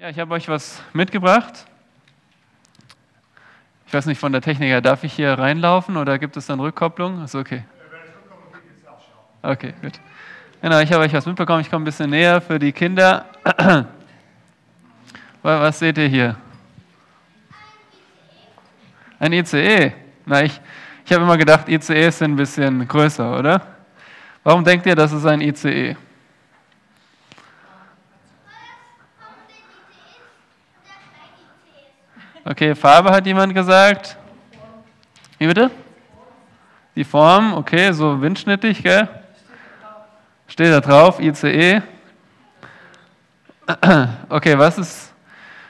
Ja, ich habe euch was mitgebracht. Ich weiß nicht, von der Technik her, darf ich hier reinlaufen oder gibt es dann Rückkopplung? Ist okay. Okay, gut. Genau, ich habe euch was mitbekommen. Ich komme ein bisschen näher für die Kinder. Was seht ihr hier? Ein ICE. Na, ich, ich habe immer gedacht, ICEs sind ein bisschen größer, oder? Warum denkt ihr, das ist ein ICE? Okay, Farbe hat jemand gesagt. Wie bitte? Die Form, okay, so windschnittig, gell? Steht da drauf, ICE. Okay, was ist,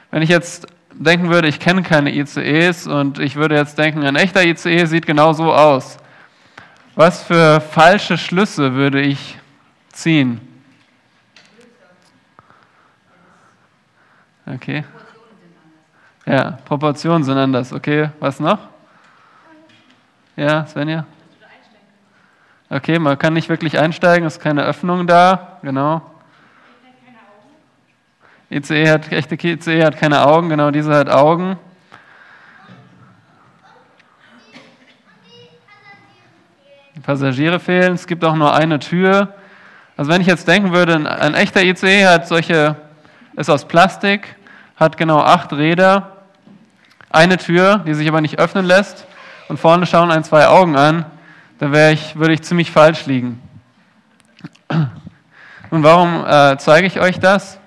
wenn ich jetzt denken würde, ich kenne keine ICEs und ich würde jetzt denken, ein echter ICE sieht genau so aus. Was für falsche Schlüsse würde ich ziehen? Okay. Ja, Proportionen sind anders. Okay, was noch? Ja, Svenja? Okay, man kann nicht wirklich einsteigen, es ist keine Öffnung da. Genau. ICE hat, echte ICE hat keine Augen, genau, diese hat Augen. Die Passagiere fehlen, es gibt auch nur eine Tür. Also wenn ich jetzt denken würde, ein echter ICE hat solche, ist aus Plastik, hat genau acht Räder, eine Tür, die sich aber nicht öffnen lässt und vorne schauen ein, zwei Augen an, dann ich, würde ich ziemlich falsch liegen. Und warum äh, zeige ich euch das?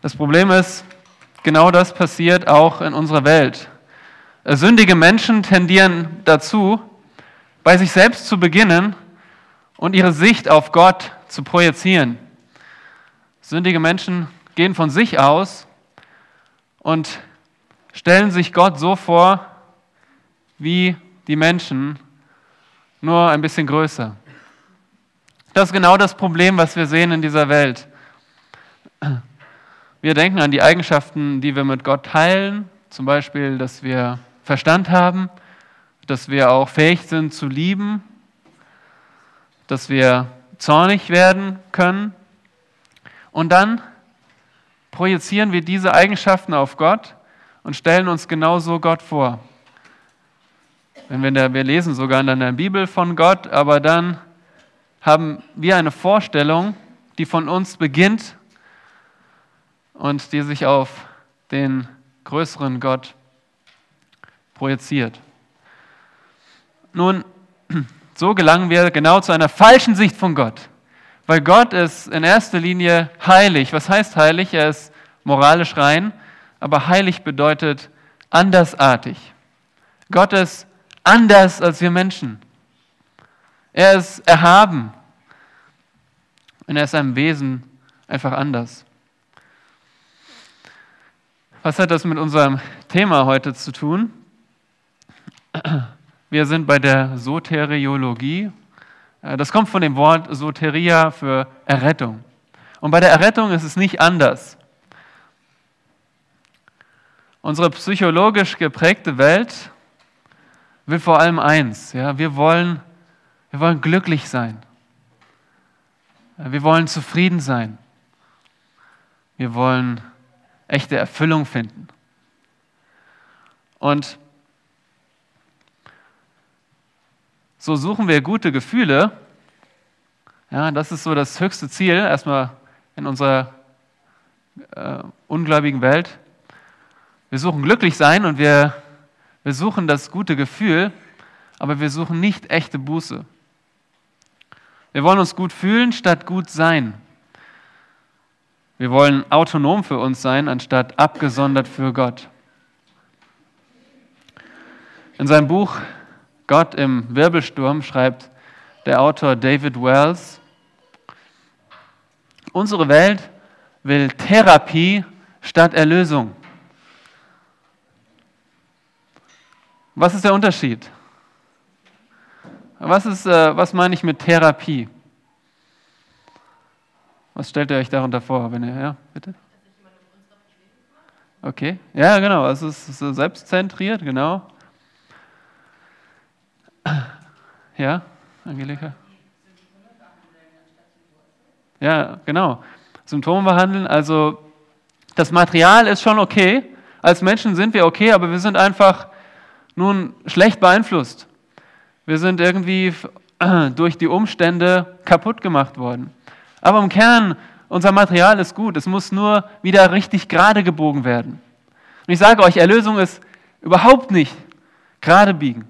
Das Problem ist, genau das passiert auch in unserer Welt. Äh, sündige Menschen tendieren dazu, bei sich selbst zu beginnen und ihre Sicht auf Gott zu projizieren. Sündige Menschen gehen von sich aus und stellen sich Gott so vor wie die Menschen, nur ein bisschen größer. Das ist genau das Problem, was wir sehen in dieser Welt. Wir denken an die Eigenschaften, die wir mit Gott teilen, zum Beispiel, dass wir Verstand haben, dass wir auch fähig sind zu lieben, dass wir zornig werden können. Und dann projizieren wir diese Eigenschaften auf Gott und stellen uns genauso Gott vor. Wenn wir, da, wir lesen sogar in der Bibel von Gott, aber dann haben wir eine Vorstellung, die von uns beginnt und die sich auf den größeren Gott projiziert. Nun, so gelangen wir genau zu einer falschen Sicht von Gott, weil Gott ist in erster Linie heilig. Was heißt heilig? Er ist moralisch rein aber heilig bedeutet andersartig. Gott ist anders als wir Menschen. Er ist erhaben. Und er ist seinem Wesen einfach anders. Was hat das mit unserem Thema heute zu tun? Wir sind bei der Soteriologie. Das kommt von dem Wort Soteria für Errettung. Und bei der Errettung ist es nicht anders. Unsere psychologisch geprägte Welt will vor allem eins. Ja, wir, wollen, wir wollen glücklich sein. Wir wollen zufrieden sein. Wir wollen echte Erfüllung finden. Und so suchen wir gute Gefühle. Ja, das ist so das höchste Ziel, erstmal in unserer äh, ungläubigen Welt. Wir suchen glücklich sein und wir, wir suchen das gute Gefühl, aber wir suchen nicht echte Buße. Wir wollen uns gut fühlen statt gut sein. Wir wollen autonom für uns sein, anstatt abgesondert für Gott. In seinem Buch Gott im Wirbelsturm schreibt der Autor David Wells, unsere Welt will Therapie statt Erlösung. Was ist der Unterschied? Was, ist, äh, was meine ich mit Therapie? Was stellt ihr euch darunter vor? Wenn ihr, ja, bitte? Okay, ja, genau, es ist so selbstzentriert, genau. Ja, Angelika? Ja, genau. Symptome behandeln, also Das Material ist schon okay. Als Menschen sind wir okay, aber wir sind einfach nun schlecht beeinflusst. Wir sind irgendwie durch die Umstände kaputt gemacht worden. Aber im Kern, unser Material ist gut. Es muss nur wieder richtig gerade gebogen werden. Und ich sage euch, Erlösung ist überhaupt nicht gerade biegen.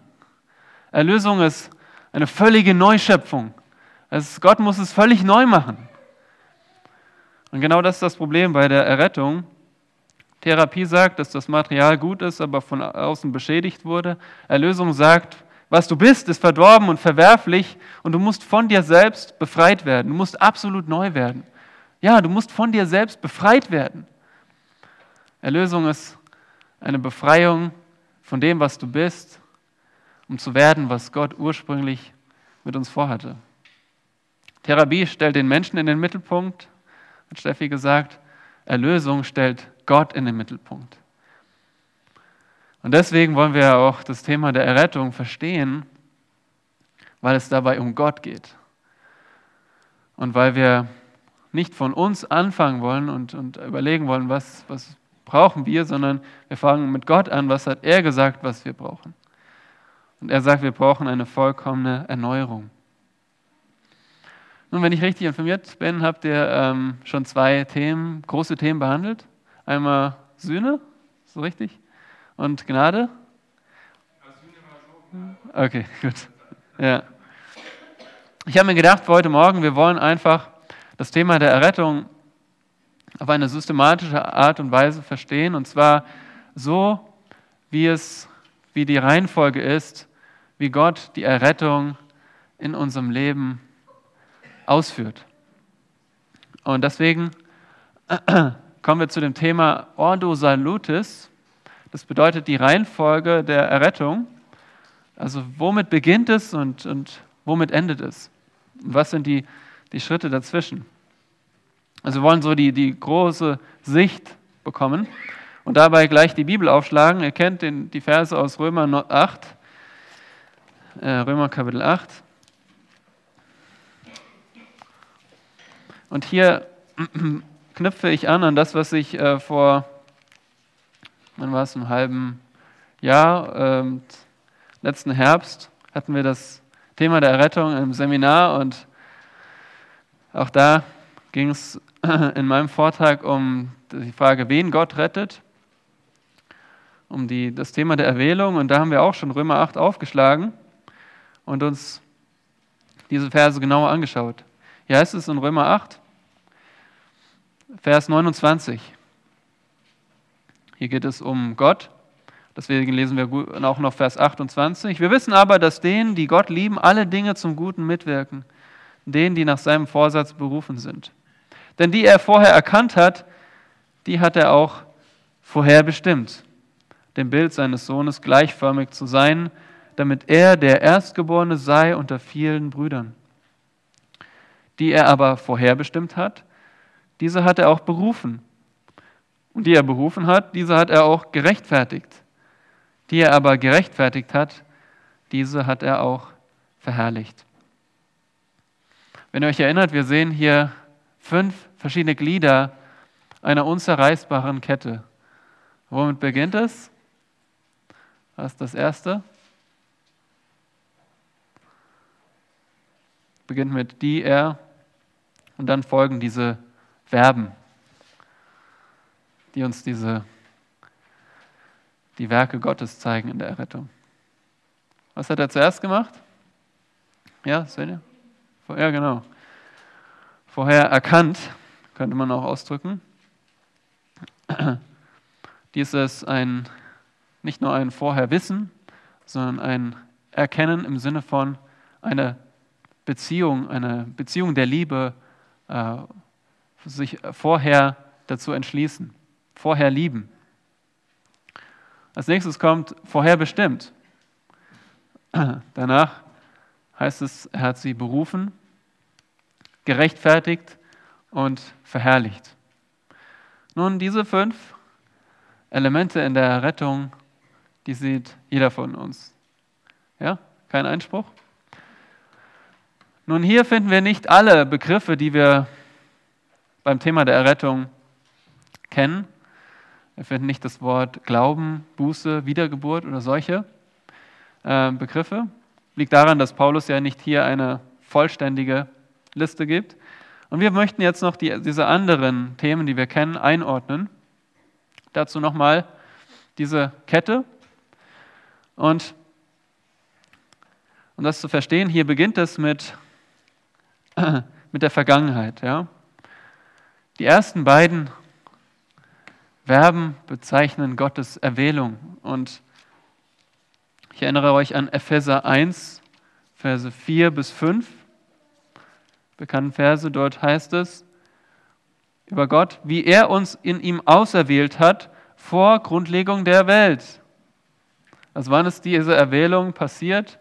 Erlösung ist eine völlige Neuschöpfung. Also Gott muss es völlig neu machen. Und genau das ist das Problem bei der Errettung. Therapie sagt, dass das Material gut ist, aber von außen beschädigt wurde. Erlösung sagt, was du bist, ist verdorben und verwerflich und du musst von dir selbst befreit werden. Du musst absolut neu werden. Ja, du musst von dir selbst befreit werden. Erlösung ist eine Befreiung von dem, was du bist, um zu werden, was Gott ursprünglich mit uns vorhatte. Therapie stellt den Menschen in den Mittelpunkt, hat Steffi gesagt. Erlösung stellt Gott in den Mittelpunkt. Und deswegen wollen wir auch das Thema der Errettung verstehen, weil es dabei um Gott geht. Und weil wir nicht von uns anfangen wollen und, und überlegen wollen, was, was brauchen wir, sondern wir fangen mit Gott an, was hat er gesagt, was wir brauchen. Und er sagt, wir brauchen eine vollkommene Erneuerung. Nun, wenn ich richtig informiert bin, habt ihr ähm, schon zwei Themen, große Themen behandelt. Einmal Sühne, so richtig? Und Gnade? Okay, gut. Ja. Ich habe mir gedacht heute Morgen, wir wollen einfach das Thema der Errettung auf eine systematische Art und Weise verstehen. Und zwar so, wie es, wie die Reihenfolge ist, wie Gott die Errettung in unserem Leben ausführt. Und deswegen kommen wir zu dem Thema Ordo Salutis. Das bedeutet die Reihenfolge der Errettung. Also womit beginnt es und, und womit endet es? Und was sind die, die Schritte dazwischen? Also wir wollen so die, die große Sicht bekommen und dabei gleich die Bibel aufschlagen. Ihr kennt den, die Verse aus Römer 8, äh, Römer Kapitel 8. Und hier knüpfe ich an an das, was ich äh, vor, wann war es, einem halben Jahr, äh, letzten Herbst, hatten wir das Thema der Errettung im Seminar und auch da ging es in meinem Vortrag um die Frage, wen Gott rettet, um die, das Thema der Erwählung und da haben wir auch schon Römer 8 aufgeschlagen und uns diese Verse genauer angeschaut. Hier heißt es in Römer 8, Vers 29. Hier geht es um Gott. Deswegen lesen wir auch noch Vers 28. Wir wissen aber, dass denen, die Gott lieben, alle Dinge zum Guten mitwirken, denen, die nach seinem Vorsatz berufen sind. Denn die er vorher erkannt hat, die hat er auch vorher bestimmt, dem Bild seines Sohnes gleichförmig zu sein, damit er der Erstgeborene sei unter vielen Brüdern. Die er aber vorherbestimmt hat, diese hat er auch berufen. Und die er berufen hat, diese hat er auch gerechtfertigt. Die er aber gerechtfertigt hat, diese hat er auch verherrlicht. Wenn ihr euch erinnert, wir sehen hier fünf verschiedene Glieder einer unzerreißbaren Kette. Womit beginnt es? Was ist das erste? Beginnt mit die, er und dann folgen diese Verben, die uns diese, die Werke Gottes zeigen in der Errettung. Was hat er zuerst gemacht? Ja, Svenja? Ja, genau. Vorher erkannt, könnte man auch ausdrücken. Dies ist ein, nicht nur ein Vorherwissen, sondern ein Erkennen im Sinne von einer Beziehung, eine Beziehung der Liebe, äh, sich vorher dazu entschließen, vorher lieben. Als nächstes kommt vorher bestimmt. Danach heißt es, er hat sie berufen, gerechtfertigt und verherrlicht. Nun, diese fünf Elemente in der Rettung, die sieht jeder von uns. Ja, kein Einspruch? Nun, hier finden wir nicht alle Begriffe, die wir beim Thema der Errettung kennen. Wir finden nicht das Wort Glauben, Buße, Wiedergeburt oder solche äh, Begriffe. Liegt daran, dass Paulus ja nicht hier eine vollständige Liste gibt. Und wir möchten jetzt noch die, diese anderen Themen, die wir kennen, einordnen. Dazu nochmal diese Kette. Und um das zu verstehen, hier beginnt es mit, mit der Vergangenheit. Ja? Die ersten beiden Verben bezeichnen Gottes Erwählung. Und ich erinnere euch an Epheser 1, Verse 4 bis 5. Bekannten Verse, dort heißt es über Gott, wie er uns in ihm auserwählt hat vor Grundlegung der Welt. Also wann ist diese Erwählung passiert?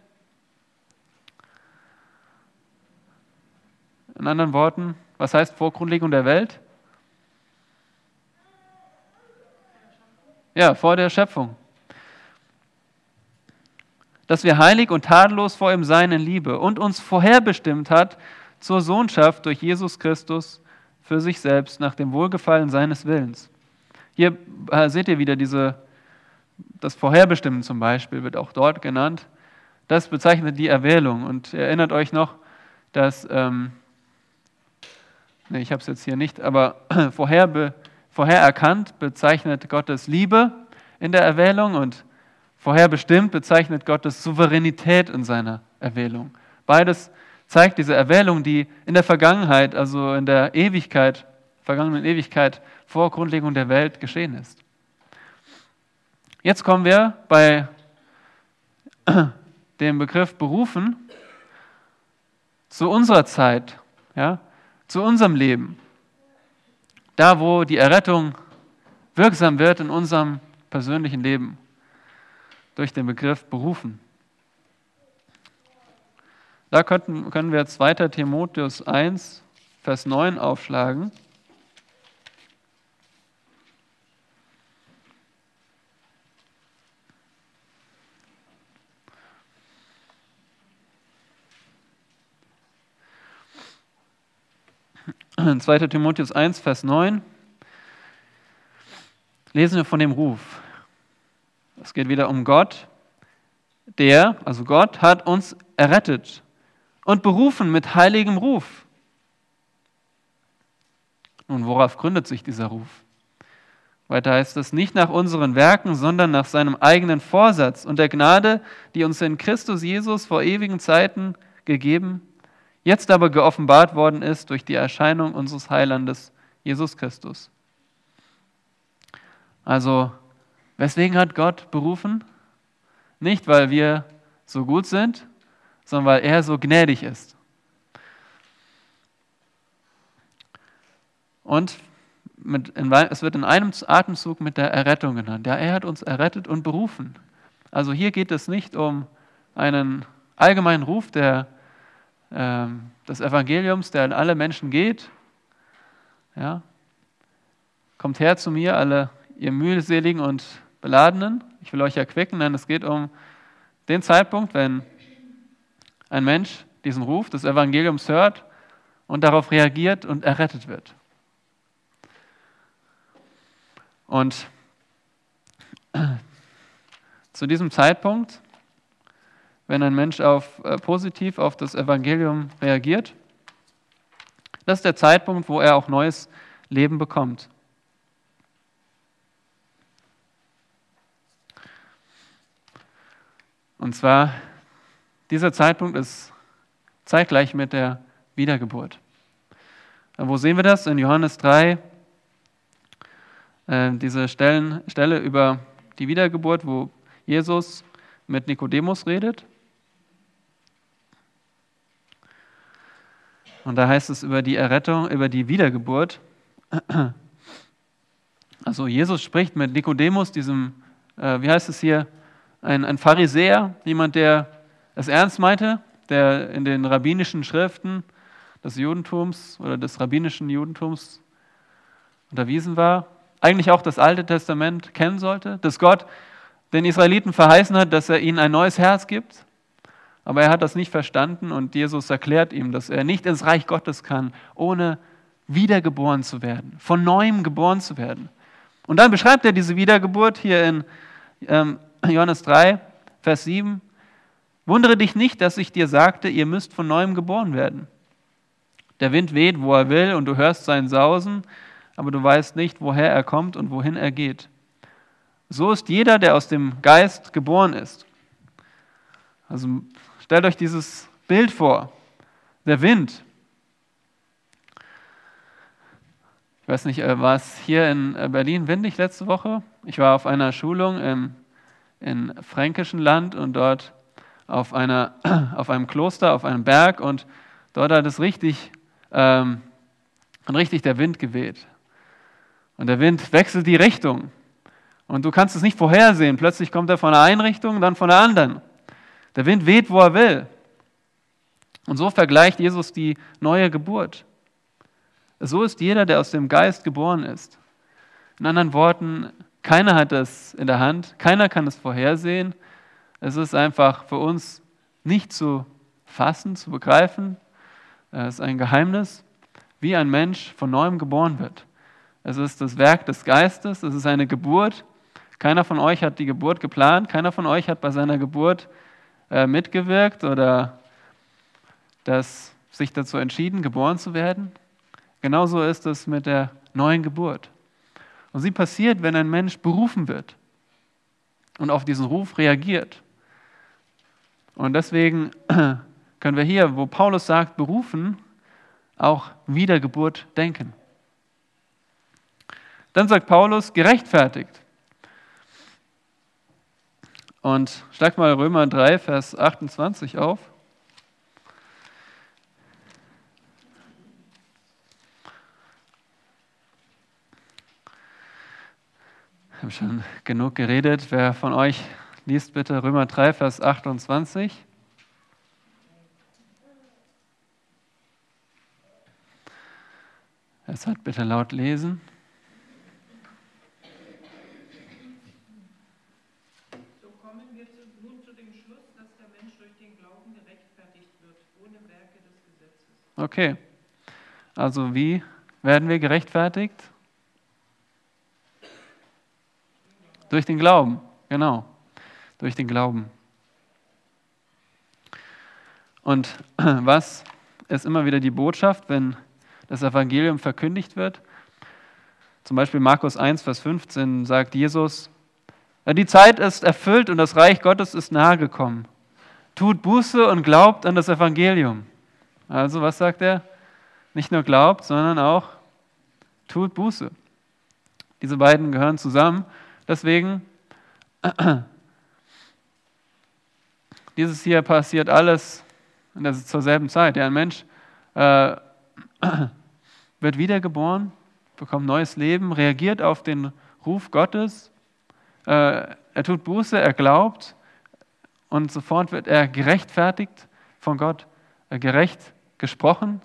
In anderen Worten, was heißt vor Grundlegung der Welt? Ja, vor der Schöpfung. Dass wir heilig und tadellos vor ihm sein in Liebe und uns vorherbestimmt hat zur Sohnschaft durch Jesus Christus für sich selbst nach dem Wohlgefallen seines Willens. Hier äh, seht ihr wieder diese, das Vorherbestimmen zum Beispiel wird auch dort genannt. Das bezeichnet die Erwählung. Und erinnert euch noch, dass, ähm, nee, ich habe es jetzt hier nicht, aber vorher be, Vorher erkannt bezeichnet Gottes Liebe in der Erwählung und vorherbestimmt bezeichnet Gottes Souveränität in seiner Erwählung. Beides zeigt diese Erwählung, die in der Vergangenheit, also in der Ewigkeit, vergangenen Ewigkeit vor Grundlegung der Welt geschehen ist. Jetzt kommen wir bei dem Begriff berufen zu unserer Zeit, ja, zu unserem Leben. Da, wo die Errettung wirksam wird in unserem persönlichen Leben durch den Begriff berufen. Da können wir 2. Timotheus 1, Vers 9 aufschlagen. 2. Timotheus 1, Vers 9 lesen wir von dem Ruf. Es geht wieder um Gott, der, also Gott, hat uns errettet und berufen mit heiligem Ruf. Nun, worauf gründet sich dieser Ruf? Weiter heißt es, nicht nach unseren Werken, sondern nach seinem eigenen Vorsatz und der Gnade, die uns in Christus Jesus vor ewigen Zeiten gegeben jetzt aber geoffenbart worden ist durch die Erscheinung unseres Heilandes Jesus Christus. Also, weswegen hat Gott berufen? Nicht, weil wir so gut sind, sondern weil er so gnädig ist. Und mit, es wird in einem Atemzug mit der Errettung genannt. Ja, er hat uns errettet und berufen. Also hier geht es nicht um einen allgemeinen Ruf, der ähm, des Evangeliums, der an alle Menschen geht. Ja, kommt her zu mir, alle ihr mühseligen und beladenen. Ich will euch erquicken, denn es geht um den Zeitpunkt, wenn ein Mensch diesen Ruf des Evangeliums hört und darauf reagiert und errettet wird. Und zu diesem Zeitpunkt wenn ein Mensch auf, äh, positiv auf das Evangelium reagiert. Das ist der Zeitpunkt, wo er auch neues Leben bekommt. Und zwar, dieser Zeitpunkt ist zeitgleich mit der Wiedergeburt. Wo sehen wir das? In Johannes 3, äh, diese Stellen, Stelle über die Wiedergeburt, wo Jesus mit Nikodemus redet. Und da heißt es über die Errettung, über die Wiedergeburt. Also Jesus spricht mit Nikodemus, diesem, äh, wie heißt es hier, ein, ein Pharisäer, jemand, der es ernst meinte, der in den rabbinischen Schriften des Judentums oder des rabbinischen Judentums unterwiesen war, eigentlich auch das Alte Testament kennen sollte, dass Gott den Israeliten verheißen hat, dass er ihnen ein neues Herz gibt, aber er hat das nicht verstanden und Jesus erklärt ihm, dass er nicht ins Reich Gottes kann, ohne wiedergeboren zu werden, von neuem geboren zu werden. Und dann beschreibt er diese Wiedergeburt hier in ähm, Johannes 3, Vers 7. Wundere dich nicht, dass ich dir sagte, ihr müsst von neuem geboren werden. Der Wind weht, wo er will, und du hörst sein Sausen, aber du weißt nicht, woher er kommt und wohin er geht. So ist jeder, der aus dem Geist geboren ist. Also stellt euch dieses Bild vor. Der Wind. Ich weiß nicht, äh, war es hier in äh, Berlin windig letzte Woche? Ich war auf einer Schulung im, in fränkischen Land und dort auf, einer, auf einem Kloster, auf einem Berg und dort hat es richtig, ähm, richtig der Wind geweht. Und der Wind wechselt die Richtung. Und du kannst es nicht vorhersehen. Plötzlich kommt er von der einen Richtung, dann von der anderen. Der Wind weht, wo er will. Und so vergleicht Jesus die neue Geburt. So ist jeder, der aus dem Geist geboren ist. In anderen Worten, keiner hat es in der Hand, keiner kann es vorhersehen. Es ist einfach für uns nicht zu fassen, zu begreifen. Es ist ein Geheimnis, wie ein Mensch von neuem geboren wird. Es ist das Werk des Geistes, es ist eine Geburt. Keiner von euch hat die Geburt geplant, keiner von euch hat bei seiner Geburt äh, mitgewirkt oder das, sich dazu entschieden, geboren zu werden. Genauso ist es mit der neuen Geburt. Und sie passiert, wenn ein Mensch berufen wird und auf diesen Ruf reagiert. Und deswegen können wir hier, wo Paulus sagt, berufen, auch Wiedergeburt denken. Dann sagt Paulus, gerechtfertigt. Und schlag mal Römer 3, Vers 28 auf. Ich habe schon genug geredet. Wer von euch liest bitte Römer 3, Vers 28. Es hat bitte laut lesen. Okay. Also wie werden wir gerechtfertigt? Durch den Glauben, genau. Durch den Glauben. Und was ist immer wieder die Botschaft, wenn das Evangelium verkündigt wird? Zum Beispiel Markus 1, Vers 15 sagt Jesus, die Zeit ist erfüllt und das Reich Gottes ist nahe gekommen. Tut Buße und glaubt an das Evangelium. Also was sagt er? Nicht nur glaubt, sondern auch tut Buße. Diese beiden gehören zusammen. Deswegen, dieses hier passiert alles der, zur selben Zeit. Ja, ein Mensch äh, wird wiedergeboren, bekommt neues Leben, reagiert auf den Ruf Gottes, äh, er tut Buße, er glaubt und sofort wird er gerechtfertigt von Gott, äh, gerecht gesprochen.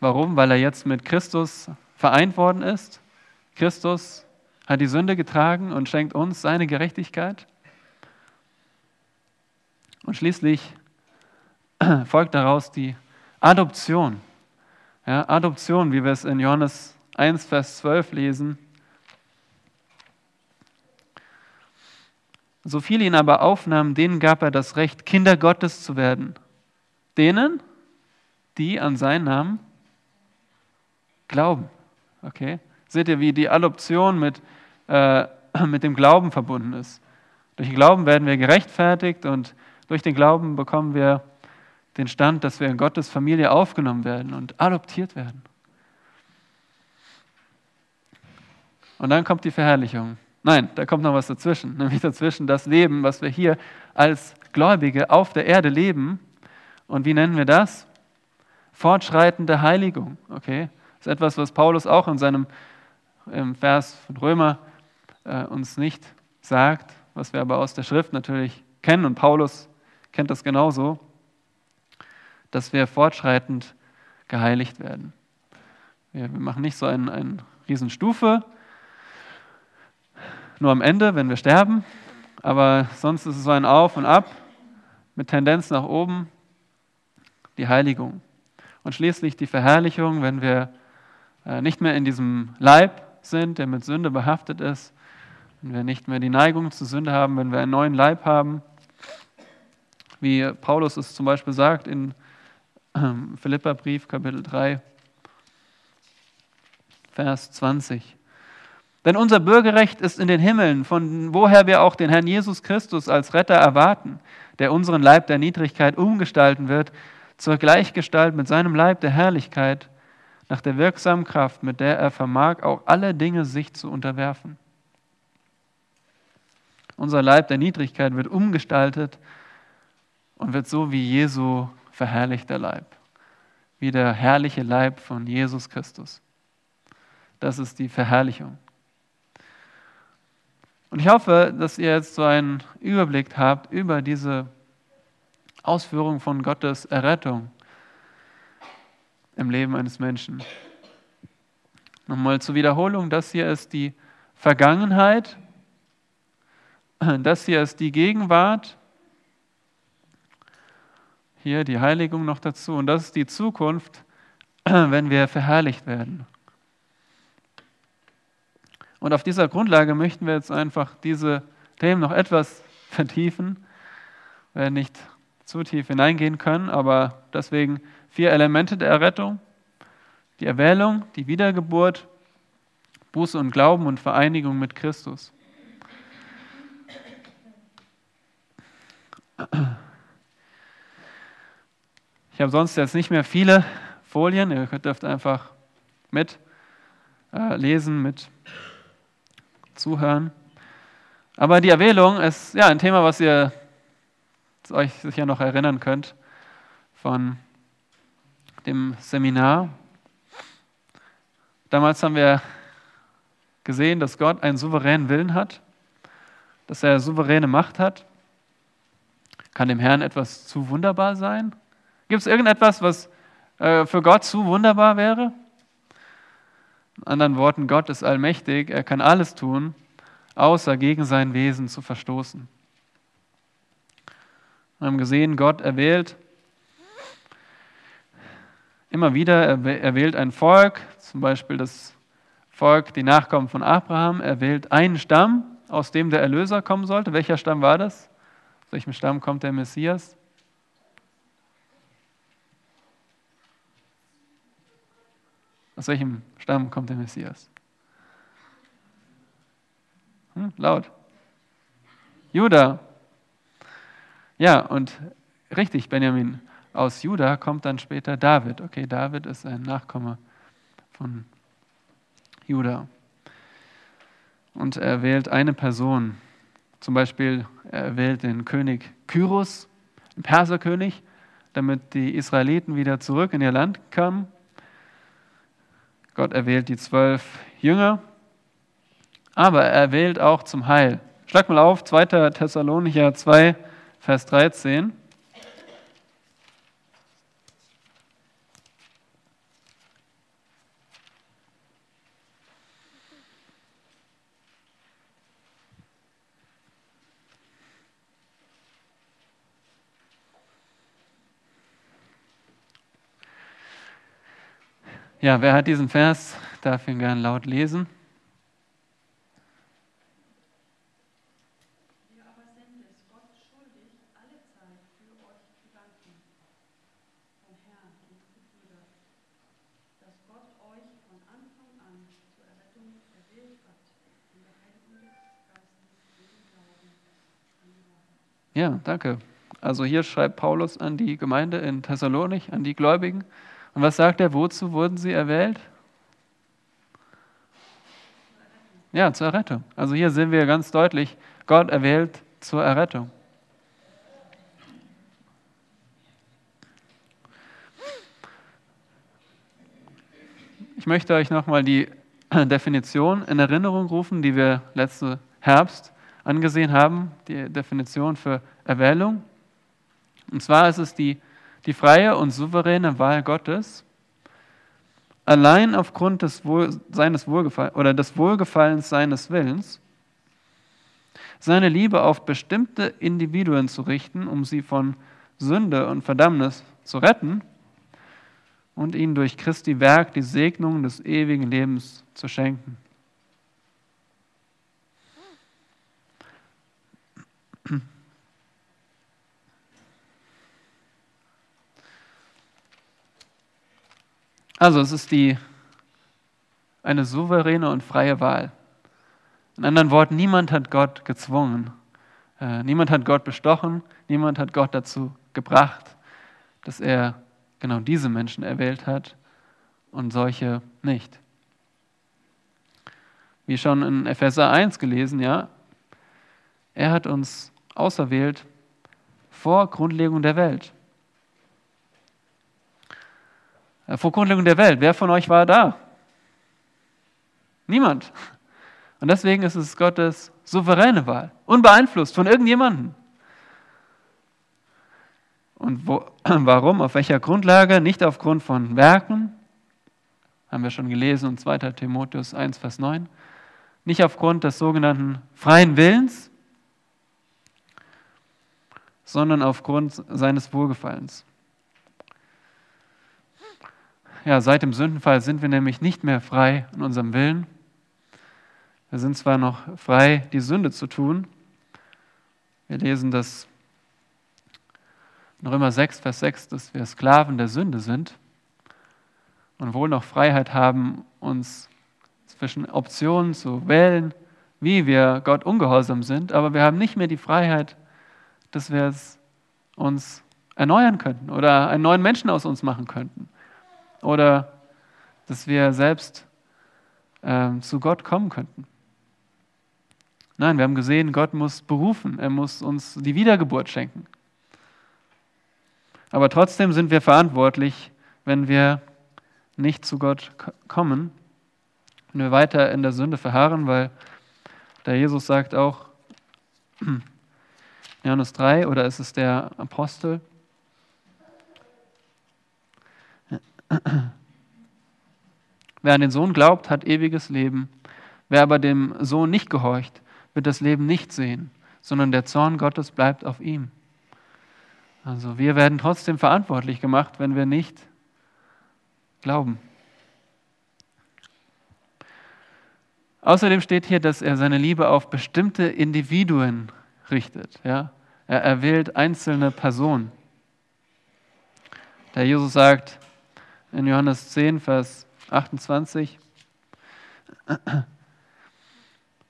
Warum? Weil er jetzt mit Christus vereint worden ist. Christus hat die Sünde getragen und schenkt uns seine Gerechtigkeit. Und schließlich folgt daraus die Adoption. Ja, Adoption, wie wir es in Johannes 1, Vers 12 lesen. So viele ihn aber aufnahmen, denen gab er das Recht, Kinder Gottes zu werden. Denen, die an seinen Namen glauben. Okay? Seht ihr, wie die Adoption mit, äh, mit dem Glauben verbunden ist? Durch den Glauben werden wir gerechtfertigt und durch den Glauben bekommen wir den Stand, dass wir in Gottes Familie aufgenommen werden und adoptiert werden. Und dann kommt die Verherrlichung. Nein, da kommt noch was dazwischen, nämlich dazwischen das Leben, was wir hier als Gläubige auf der Erde leben. Und wie nennen wir das? Fortschreitende Heiligung. Okay? Das ist etwas, was Paulus auch in seinem Vers von Römer äh, uns nicht sagt, was wir aber aus der Schrift natürlich kennen. Und Paulus kennt das genauso, dass wir fortschreitend geheiligt werden. Wir, wir machen nicht so eine ein Riesenstufe, nur am Ende, wenn wir sterben, aber sonst ist es so ein Auf und Ab mit Tendenz nach oben, die Heiligung. Und schließlich die Verherrlichung, wenn wir äh, nicht mehr in diesem Leib sind, der mit Sünde behaftet ist, wenn wir nicht mehr die Neigung zur Sünde haben, wenn wir einen neuen Leib haben, wie Paulus es zum Beispiel sagt in ähm, Philipperbrief Kapitel 3, Vers 20. Denn unser Bürgerrecht ist in den Himmeln, von woher wir auch den Herrn Jesus Christus als Retter erwarten, der unseren Leib der Niedrigkeit umgestalten wird zur Gleichgestalt mit seinem Leib der Herrlichkeit, nach der wirksamen Kraft, mit der er vermag, auch alle Dinge sich zu unterwerfen. Unser Leib der Niedrigkeit wird umgestaltet und wird so wie Jesu verherrlichter Leib, wie der herrliche Leib von Jesus Christus. Das ist die Verherrlichung. Und ich hoffe, dass ihr jetzt so einen Überblick habt über diese Ausführung von Gottes Errettung im Leben eines Menschen. Nochmal zur Wiederholung, das hier ist die Vergangenheit, das hier ist die Gegenwart, hier die Heiligung noch dazu und das ist die Zukunft, wenn wir verherrlicht werden. Und auf dieser Grundlage möchten wir jetzt einfach diese Themen noch etwas vertiefen. Werden nicht zu tief hineingehen können, aber deswegen vier Elemente der Errettung. Die Erwählung, die Wiedergeburt, Buße und Glauben und Vereinigung mit Christus. Ich habe sonst jetzt nicht mehr viele Folien. Ihr dürft einfach mit äh, lesen, mit zuhören. Aber die Erwählung ist ja ein Thema, was ihr euch sicher noch erinnern könnt von dem Seminar. Damals haben wir gesehen, dass Gott einen souveränen Willen hat, dass er souveräne Macht hat. Kann dem Herrn etwas zu wunderbar sein? Gibt es irgendetwas, was äh, für Gott zu wunderbar wäre? In anderen Worten, Gott ist allmächtig, er kann alles tun, außer gegen sein Wesen zu verstoßen. Wir haben gesehen, Gott erwählt immer wieder, er wählt ein Volk, zum Beispiel das Volk, die Nachkommen von Abraham, er wählt einen Stamm, aus dem der Erlöser kommen sollte. Welcher Stamm war das? Aus welchem Stamm kommt der Messias? Aus welchem Stamm kommt der Messias? Hm, laut. Judah. Ja, und richtig, Benjamin. Aus Judah kommt dann später David. Okay, David ist ein Nachkomme von Judah. Und er wählt eine Person. Zum Beispiel, er wählt den König Kyros, den Perserkönig, damit die Israeliten wieder zurück in ihr Land kamen. Gott erwählt die zwölf Jünger, aber er wählt auch zum Heil. Schlag mal auf, 2. Thessalonicher 2, Vers 13. Ja, wer hat diesen Vers? Darf ihn gern laut lesen. Ja, danke. Also hier schreibt Paulus an die Gemeinde in Thessalonik, an die Gläubigen. Und was sagt er? Wozu wurden sie erwählt? Ja, zur Errettung. Also hier sehen wir ganz deutlich, Gott erwählt zur Errettung. Ich möchte euch nochmal die Definition in Erinnerung rufen, die wir letzten Herbst angesehen haben, die Definition für Erwählung. Und zwar ist es die die freie und souveräne Wahl Gottes, allein aufgrund des, Wohl, seines Wohlgefall oder des Wohlgefallens seines Willens, seine Liebe auf bestimmte Individuen zu richten, um sie von Sünde und Verdammnis zu retten und ihnen durch Christi Werk die Segnung des ewigen Lebens zu schenken. Also es ist die, eine souveräne und freie Wahl. In anderen Worten, niemand hat Gott gezwungen. Äh, niemand hat Gott bestochen. Niemand hat Gott dazu gebracht, dass er genau diese Menschen erwählt hat und solche nicht. Wie schon in Epheser 1 gelesen, ja, er hat uns auserwählt vor Grundlegung der Welt. Äh, vor Grundlegung der Welt, wer von euch war da? Niemand. Und deswegen ist es Gottes souveräne Wahl, unbeeinflusst von irgendjemandem. Und wo, warum? Auf welcher Grundlage? Nicht aufgrund von Werken, haben wir schon gelesen in 2. Timotheus 1, Vers 9. Nicht aufgrund des sogenannten freien Willens, sondern aufgrund seines Wohlgefallens. Ja, seit dem Sündenfall sind wir nämlich nicht mehr frei in unserem Willen. Wir sind zwar noch frei, die Sünde zu tun. Wir lesen das in Römer 6, Vers 6, dass wir Sklaven der Sünde sind und wohl noch Freiheit haben, uns zwischen Optionen zu wählen, wie wir Gott ungehorsam sind, aber wir haben nicht mehr die Freiheit, dass wir es uns erneuern könnten oder einen neuen Menschen aus uns machen könnten oder dass wir selbst äh, zu Gott kommen könnten. Nein, wir haben gesehen, Gott muss berufen, er muss uns die Wiedergeburt schenken. Aber trotzdem sind wir verantwortlich, wenn wir nicht zu Gott kommen, wenn wir weiter in der Sünde verharren, weil der Jesus sagt auch, Johannes 3, oder ist es der Apostel? Wer an den Sohn glaubt, hat ewiges Leben. Wer aber dem Sohn nicht gehorcht, wird das Leben nicht sehen, sondern der Zorn Gottes bleibt auf ihm. Also wir werden trotzdem verantwortlich gemacht, wenn wir nicht glauben. Außerdem steht hier, dass er seine Liebe auf bestimmte Individuen richtet. Ja? Er erwählt einzelne Personen. Der Jesus sagt in Johannes 10, Vers 28,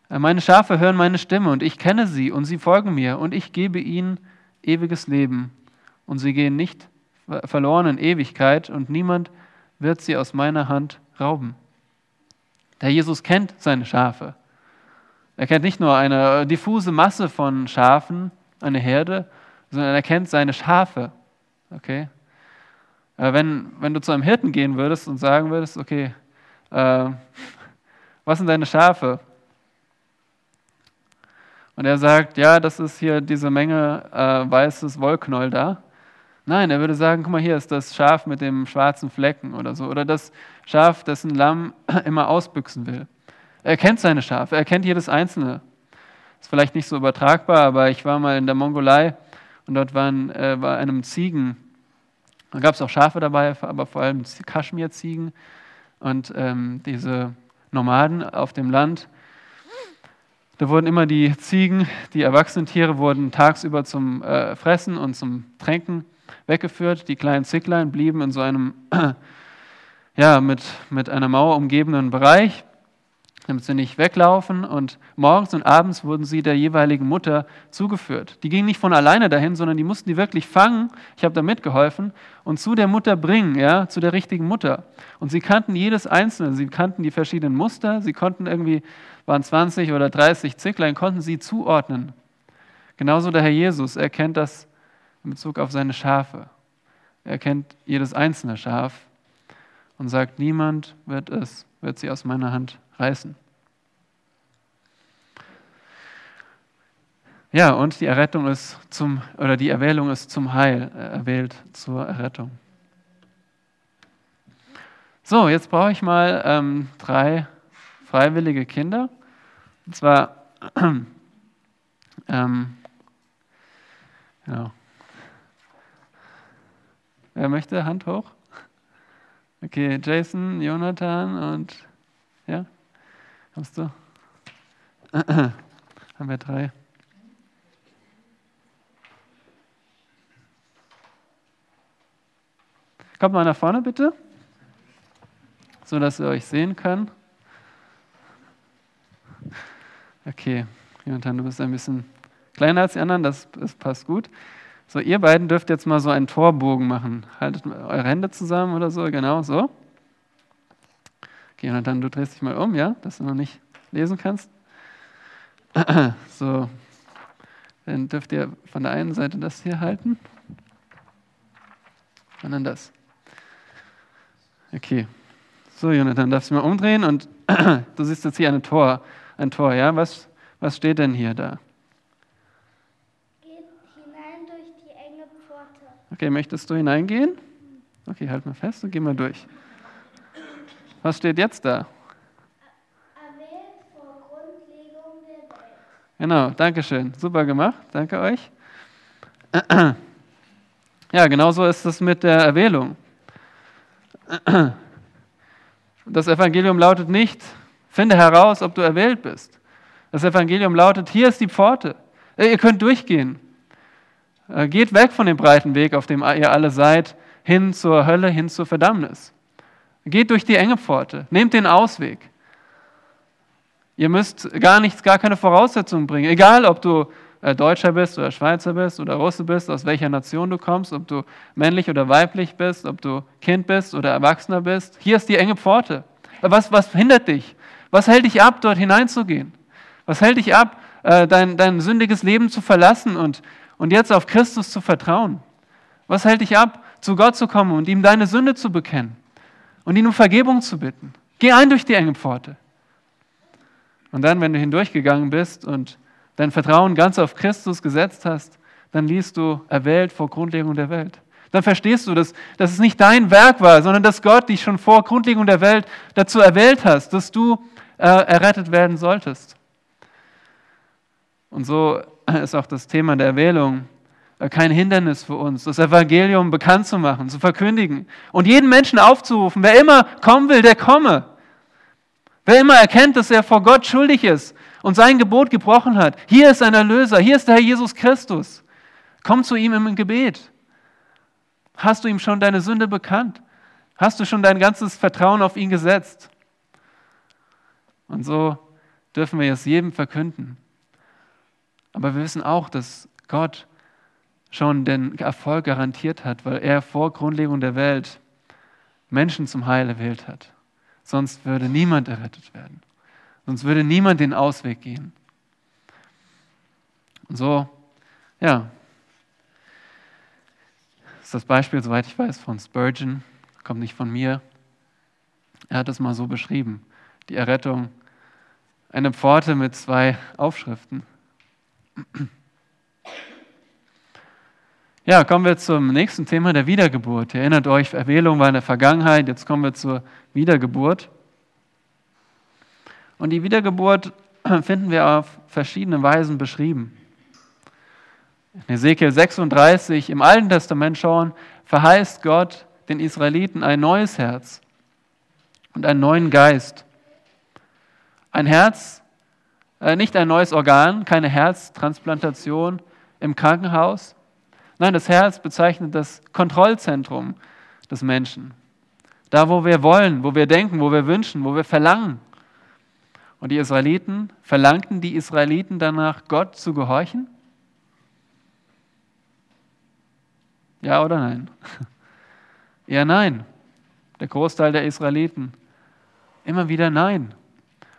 meine Schafe hören meine Stimme und ich kenne sie und sie folgen mir und ich gebe ihnen ewiges Leben und sie gehen nicht verloren in Ewigkeit und niemand wird sie aus meiner Hand rauben. Der Jesus kennt seine Schafe. Er kennt nicht nur eine diffuse Masse von Schafen, eine Herde, sondern er kennt seine Schafe. Okay? Wenn, wenn du zu einem Hirten gehen würdest und sagen würdest, okay, äh, was sind deine Schafe? Und er sagt, ja, das ist hier diese Menge äh, weißes Wollknäuel da. Nein, er würde sagen, guck mal, hier ist das Schaf mit dem schwarzen Flecken oder so. Oder das Schaf, dessen Lamm immer ausbüchsen will. Er kennt seine Schafe, er kennt jedes einzelne. Ist vielleicht nicht so übertragbar, aber ich war mal in der Mongolei und dort waren, äh, war einem Ziegen, da gab es auch Schafe dabei, aber vor allem Kaschmirziegen und ähm, diese Nomaden auf dem Land. Da wurden immer die Ziegen, die erwachsenen Tiere, wurden tagsüber zum äh, Fressen und zum Tränken weggeführt. Die kleinen Zicklein blieben in so einem ja, mit, mit einer Mauer umgebenen Bereich, damit sie nicht weglaufen. Und morgens und abends wurden sie der jeweiligen Mutter zugeführt. Die gingen nicht von alleine dahin, sondern die mussten die wirklich fangen. Ich habe da mitgeholfen und zu der Mutter bringen, ja, zu der richtigen Mutter. Und sie kannten jedes Einzelne, sie kannten die verschiedenen Muster, sie konnten irgendwie, waren 20 oder 30 Zicklein, konnten sie zuordnen. Genauso der Herr Jesus, er kennt das in Bezug auf seine Schafe. Er kennt jedes einzelne Schaf und sagt, niemand wird es, wird sie aus meiner Hand reißen. Ja, und die Errettung ist zum, oder die Erwählung ist zum Heil, erwählt zur Errettung. So, jetzt brauche ich mal ähm, drei freiwillige Kinder. Und zwar, ähm, genau. Wer möchte? Hand hoch. Okay, Jason, Jonathan und ja, kommst du? Haben wir drei. Kommt mal nach vorne, bitte. sodass ihr euch sehen könnt. Okay, Jonathan, du bist ein bisschen kleiner als die anderen, das, das passt gut. So, ihr beiden dürft jetzt mal so einen Torbogen machen. Haltet eure Hände zusammen oder so, genau so. Okay, Jonathan, du drehst dich mal um, ja, dass du noch nicht lesen kannst. So, dann dürft ihr von der einen Seite das hier halten und dann das. Okay. So, Jonathan, darfst du mal umdrehen und du siehst jetzt hier ein Tor. Ein Tor, ja? Was, was steht denn hier da? Geht hinein durch die enge Pforte. Okay, möchtest du hineingehen? Okay, halt mal fest und geh mal durch. Was steht jetzt da? Genau, danke schön. Super gemacht, danke euch. Ja, genauso ist es mit der Erwählung. Das Evangelium lautet nicht, finde heraus, ob du erwählt bist. Das Evangelium lautet, hier ist die Pforte. Äh, ihr könnt durchgehen. Äh, geht weg von dem breiten Weg, auf dem ihr alle seid, hin zur Hölle, hin zur Verdammnis. Geht durch die enge Pforte. Nehmt den Ausweg. Ihr müsst gar nichts, gar keine Voraussetzungen bringen. Egal, ob du äh, Deutscher bist oder Schweizer bist oder Russe bist, aus welcher Nation du kommst, ob du männlich oder weiblich bist, ob du Kind bist oder Erwachsener bist. Hier ist die enge Pforte. Was, was hindert dich? Was hält dich ab, dort hineinzugehen? Was hält dich ab, äh, dein, dein sündiges Leben zu verlassen und, und jetzt auf Christus zu vertrauen? Was hält dich ab, zu Gott zu kommen und ihm deine Sünde zu bekennen und ihn um Vergebung zu bitten? Geh ein durch die enge Pforte. Und dann, wenn du hindurchgegangen bist und dein Vertrauen ganz auf Christus gesetzt hast, dann liest du erwählt vor Grundlegung der Welt. Dann verstehst du, dass, dass es nicht dein Werk war, sondern dass Gott dich schon vor Grundlegung der Welt dazu erwählt hast, dass du äh, errettet werden solltest. Und so ist auch das Thema der Erwählung äh, kein Hindernis für uns, das Evangelium bekannt zu machen, zu verkündigen und jeden Menschen aufzurufen, wer immer kommen will, der komme. Wer immer erkennt, dass er vor Gott schuldig ist und sein Gebot gebrochen hat, hier ist ein Erlöser, hier ist der Herr Jesus Christus. Komm zu ihm im Gebet. Hast du ihm schon deine Sünde bekannt? Hast du schon dein ganzes Vertrauen auf ihn gesetzt? Und so dürfen wir es jedem verkünden. Aber wir wissen auch, dass Gott schon den Erfolg garantiert hat, weil er vor Grundlegung der Welt Menschen zum Heil erwählt hat. Sonst würde niemand errettet werden. Sonst würde niemand den Ausweg gehen. Und so, ja, ist das Beispiel, soweit ich weiß, von Spurgeon, kommt nicht von mir. Er hat es mal so beschrieben. Die Errettung, eine Pforte mit zwei Aufschriften. Ja, kommen wir zum nächsten Thema der Wiedergeburt. Ihr erinnert euch, Erwählung war in der Vergangenheit, jetzt kommen wir zur Wiedergeburt. Und die Wiedergeburt finden wir auf verschiedene Weisen beschrieben. In Ezekiel 36 im Alten Testament schon verheißt Gott den Israeliten ein neues Herz und einen neuen Geist. Ein Herz, äh, nicht ein neues Organ, keine Herztransplantation im Krankenhaus, Nein, das Herz bezeichnet das Kontrollzentrum des Menschen. Da, wo wir wollen, wo wir denken, wo wir wünschen, wo wir verlangen. Und die Israeliten, verlangten die Israeliten danach, Gott zu gehorchen? Ja oder nein? Ja, nein. Der Großteil der Israeliten. Immer wieder nein.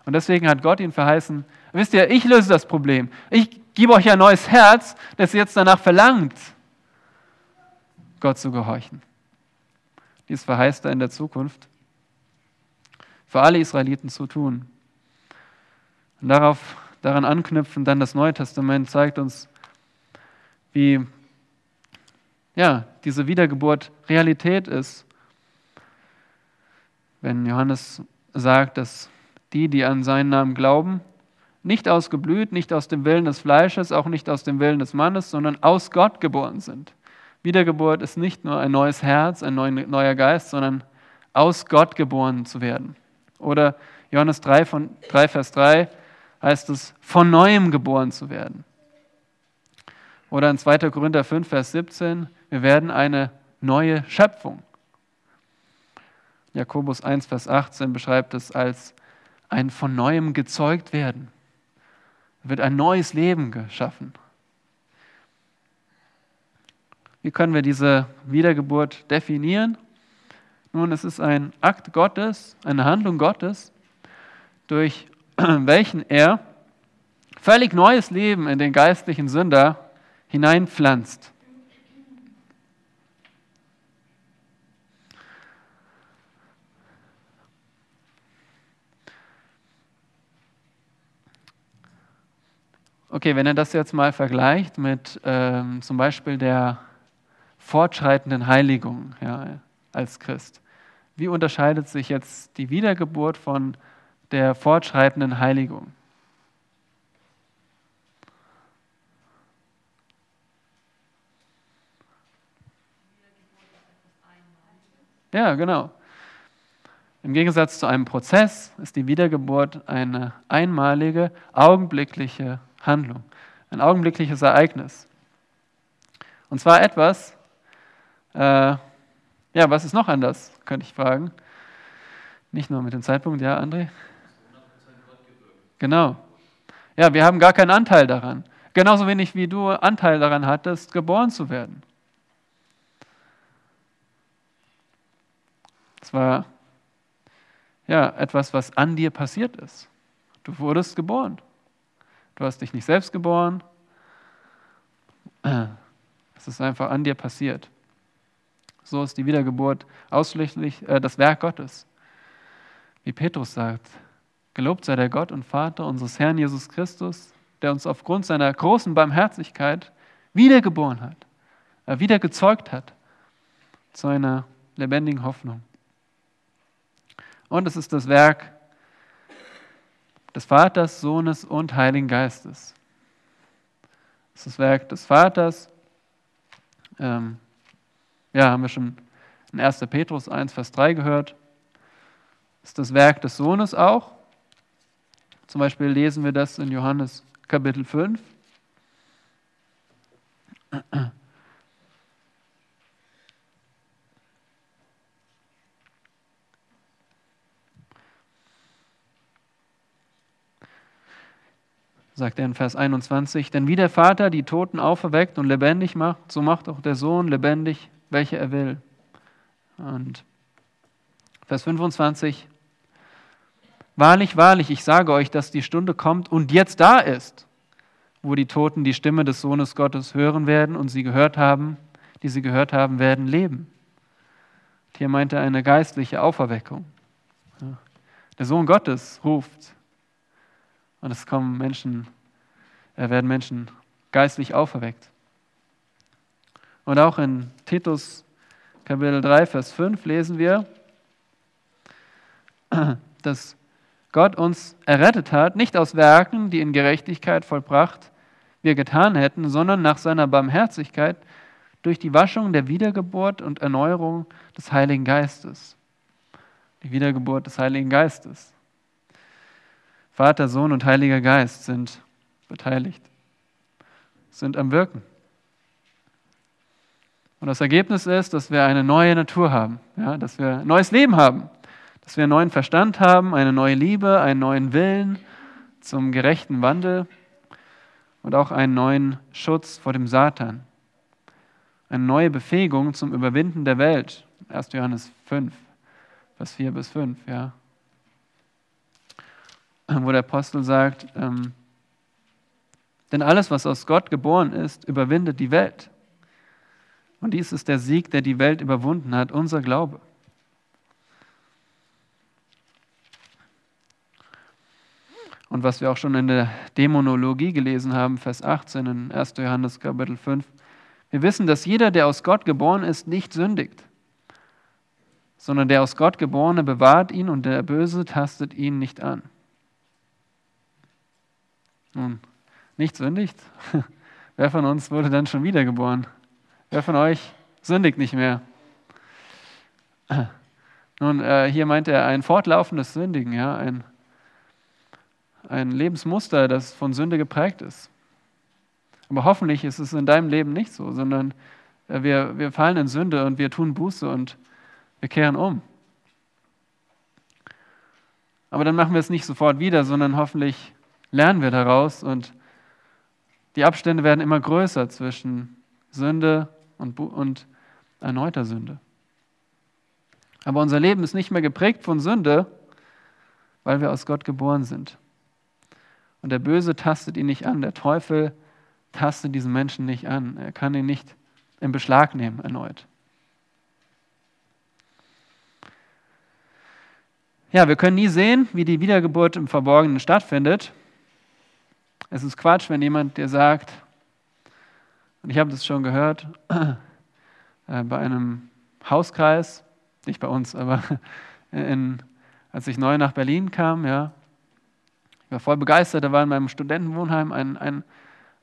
Und deswegen hat Gott ihnen verheißen, wisst ihr, ich löse das Problem. Ich gebe euch ein neues Herz, das jetzt danach verlangt. Gott zu gehorchen. Dies verheißt er in der Zukunft für alle Israeliten zu tun. Und darauf, daran anknüpfen, dann das Neue Testament zeigt uns, wie ja, diese Wiedergeburt Realität ist. Wenn Johannes sagt, dass die, die an seinen Namen glauben, nicht ausgeblüht, nicht aus dem Willen des Fleisches, auch nicht aus dem Willen des Mannes, sondern aus Gott geboren sind. Wiedergeburt ist nicht nur ein neues Herz, ein neuer Geist, sondern aus Gott geboren zu werden. Oder Johannes 3, von, 3, Vers 3 heißt es, von neuem geboren zu werden. Oder in 2. Korinther 5, Vers 17, wir werden eine neue Schöpfung. Jakobus 1, Vers 18 beschreibt es als ein von neuem gezeugt werden. Wird ein neues Leben geschaffen. Wie können wir diese Wiedergeburt definieren? Nun, es ist ein Akt Gottes, eine Handlung Gottes, durch welchen er völlig neues Leben in den geistlichen Sünder hineinpflanzt. Okay, wenn er das jetzt mal vergleicht mit ähm, zum Beispiel der fortschreitenden Heiligung ja, als Christ, wie unterscheidet sich jetzt die Wiedergeburt von der fortschreitenden Heiligung? Ja, genau. Im Gegensatz zu einem Prozess ist die Wiedergeburt eine einmalige, augenblickliche Handlung, ein augenblickliches Ereignis. Und zwar etwas, äh, ja, was ist noch anders, könnte ich fragen. Nicht nur mit dem Zeitpunkt, ja, André? Genau. Ja, wir haben gar keinen Anteil daran. Genauso wenig wie du Anteil daran hattest, geboren zu werden. Es war ja etwas, was an dir passiert ist. Du wurdest geboren. Du hast dich nicht selbst geboren. Es ist einfach an dir passiert. So ist die Wiedergeburt ausschließlich äh, das Werk Gottes. Wie Petrus sagt, gelobt sei der Gott und Vater unseres Herrn Jesus Christus, der uns aufgrund seiner großen Barmherzigkeit wiedergeboren hat, äh, wieder gezeugt hat zu einer lebendigen Hoffnung. Und es ist das Werk des Vaters, Sohnes und Heiligen Geistes. Das ist das Werk des Vaters. Ähm, ja, haben wir schon in 1. Petrus 1, Vers 3 gehört. Ist das Werk des Sohnes auch. Zum Beispiel lesen wir das in Johannes Kapitel 5. sagt er in Vers 21, denn wie der Vater die Toten auferweckt und lebendig macht, so macht auch der Sohn lebendig, welche er will. Und Vers 25, wahrlich, wahrlich, ich sage euch, dass die Stunde kommt und jetzt da ist, wo die Toten die Stimme des Sohnes Gottes hören werden und sie gehört haben, die sie gehört haben, werden leben. Hier meint er eine geistliche Auferweckung. Der Sohn Gottes ruft und es kommen Menschen, werden Menschen geistlich auferweckt. Und auch in Titus Kapitel 3, Vers 5 lesen wir, dass Gott uns errettet hat, nicht aus Werken, die in Gerechtigkeit vollbracht wir getan hätten, sondern nach seiner Barmherzigkeit durch die Waschung der Wiedergeburt und Erneuerung des Heiligen Geistes. Die Wiedergeburt des Heiligen Geistes. Vater, Sohn und Heiliger Geist sind beteiligt, sind am Wirken. Und das Ergebnis ist, dass wir eine neue Natur haben, ja, dass wir ein neues Leben haben, dass wir einen neuen Verstand haben, eine neue Liebe, einen neuen Willen zum gerechten Wandel und auch einen neuen Schutz vor dem Satan. Eine neue Befähigung zum Überwinden der Welt. 1. Johannes 5, Vers 4 bis 5, ja wo der Apostel sagt, ähm, denn alles, was aus Gott geboren ist, überwindet die Welt. Und dies ist der Sieg, der die Welt überwunden hat, unser Glaube. Und was wir auch schon in der Dämonologie gelesen haben, Vers 18 in 1. Johannes Kapitel 5, wir wissen, dass jeder, der aus Gott geboren ist, nicht sündigt, sondern der aus Gott geborene bewahrt ihn und der Böse tastet ihn nicht an. Nun, nicht sündigt? Wer von uns wurde dann schon wiedergeboren? Wer von euch sündigt nicht mehr? Nun, äh, hier meint er ein fortlaufendes Sündigen, ja, ein, ein Lebensmuster, das von Sünde geprägt ist. Aber hoffentlich ist es in deinem Leben nicht so, sondern äh, wir, wir fallen in Sünde und wir tun Buße und wir kehren um. Aber dann machen wir es nicht sofort wieder, sondern hoffentlich lernen wir daraus und die Abstände werden immer größer zwischen Sünde und, und erneuter Sünde. Aber unser Leben ist nicht mehr geprägt von Sünde, weil wir aus Gott geboren sind. Und der Böse tastet ihn nicht an, der Teufel tastet diesen Menschen nicht an. Er kann ihn nicht in Beschlag nehmen erneut. Ja, wir können nie sehen, wie die Wiedergeburt im Verborgenen stattfindet. Es ist Quatsch, wenn jemand dir sagt, und ich habe das schon gehört, äh, bei einem Hauskreis, nicht bei uns, aber in, als ich neu nach Berlin kam, ja, ich war voll begeistert, da war in meinem Studentenwohnheim ein, ein,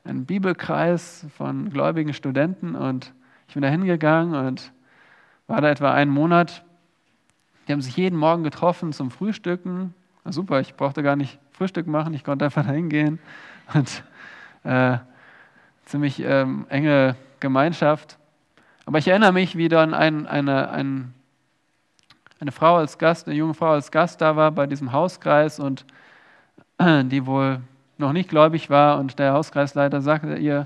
ein Bibelkreis von gläubigen Studenten und ich bin da hingegangen und war da etwa einen Monat die haben sich jeden Morgen getroffen zum Frühstücken. Na super, ich brauchte gar nicht Frühstück machen, ich konnte einfach da hingehen. Und äh, ziemlich ähm, enge Gemeinschaft. Aber ich erinnere mich, wie dann ein, eine, ein, eine Frau als Gast, eine junge Frau als Gast da war bei diesem Hauskreis und die wohl noch nicht gläubig war und der Hauskreisleiter sagte ihr,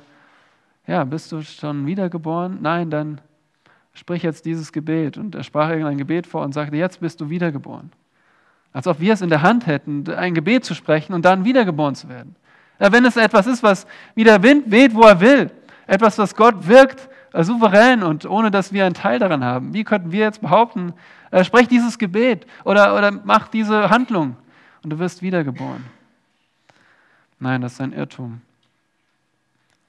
ja, bist du schon wiedergeboren? Nein, dann sprich jetzt dieses Gebet. Und er sprach irgendein Gebet vor und sagte, jetzt bist du wiedergeboren. Als ob wir es in der Hand hätten, ein Gebet zu sprechen und dann wiedergeboren zu werden. Wenn es etwas ist, was wie der Wind weht, wo er will, etwas, was Gott wirkt, äh, souverän und ohne dass wir einen Teil daran haben, wie könnten wir jetzt behaupten, äh, sprech dieses Gebet oder, oder mach diese Handlung und du wirst wiedergeboren? Nein, das ist ein Irrtum.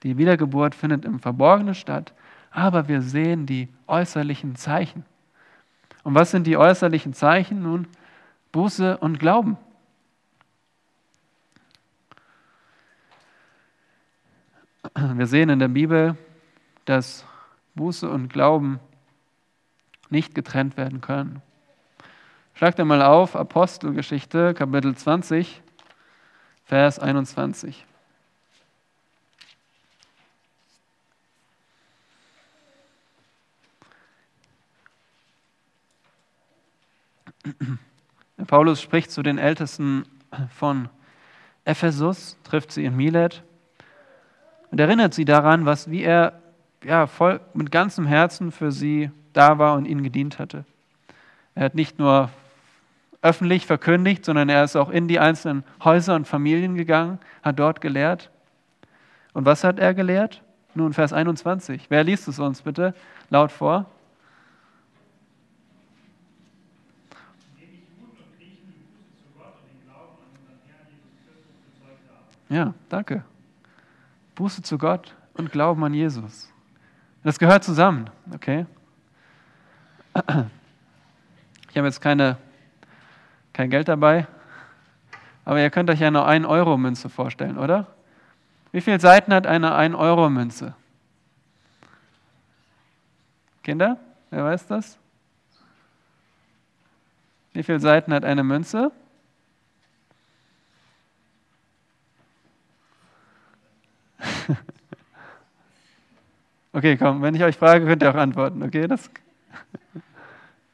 Die Wiedergeburt findet im Verborgenen statt aber wir sehen die äußerlichen Zeichen. Und was sind die äußerlichen Zeichen? Nun, Buße und Glauben. Wir sehen in der Bibel, dass Buße und Glauben nicht getrennt werden können. Schlagt einmal auf Apostelgeschichte, Kapitel 20, Vers 21. Paulus spricht zu den Ältesten von Ephesus, trifft sie in Milet und erinnert sie daran, was wie er ja, voll mit ganzem Herzen für sie da war und ihnen gedient hatte. Er hat nicht nur öffentlich verkündigt, sondern er ist auch in die einzelnen Häuser und Familien gegangen, hat dort gelehrt. Und was hat er gelehrt? Nun, Vers 21. Wer liest es uns bitte laut vor? Ja, danke. Buße zu Gott und Glauben an Jesus. Das gehört zusammen, okay? Ich habe jetzt keine, kein Geld dabei, aber ihr könnt euch ja eine 1-Euro-Münze vorstellen, oder? Wie viele Seiten hat eine 1-Euro-Münze? Kinder, wer weiß das? Wie viele Seiten hat eine Münze? Okay, komm, wenn ich euch frage, könnt ihr auch antworten, okay? Das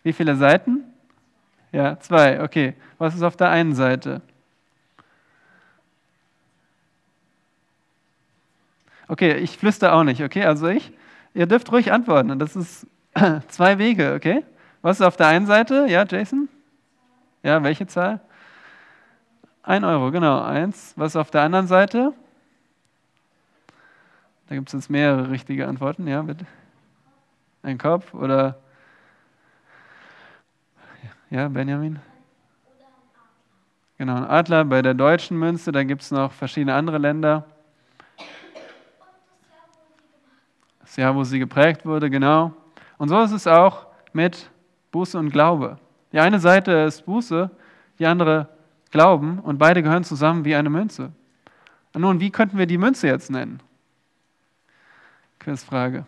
Wie viele Seiten? Ja, zwei, okay. Was ist auf der einen Seite? Okay, ich flüster auch nicht, okay? Also ich, ihr dürft ruhig antworten. Das ist zwei Wege, okay? Was ist auf der einen Seite? Ja, Jason? Ja, welche Zahl? Ein Euro, genau, eins. Was ist auf der anderen Seite? Da gibt es jetzt mehrere richtige Antworten, ja, bitte. Ein Kopf oder ja, Benjamin? Genau, ein Adler bei der deutschen Münze, da gibt es noch verschiedene andere Länder. Das Jahr, wo sie geprägt wurde, genau. Und so ist es auch mit Buße und Glaube. Die eine Seite ist Buße, die andere Glauben und beide gehören zusammen wie eine Münze. Und nun, wie könnten wir die Münze jetzt nennen? Quizfrage.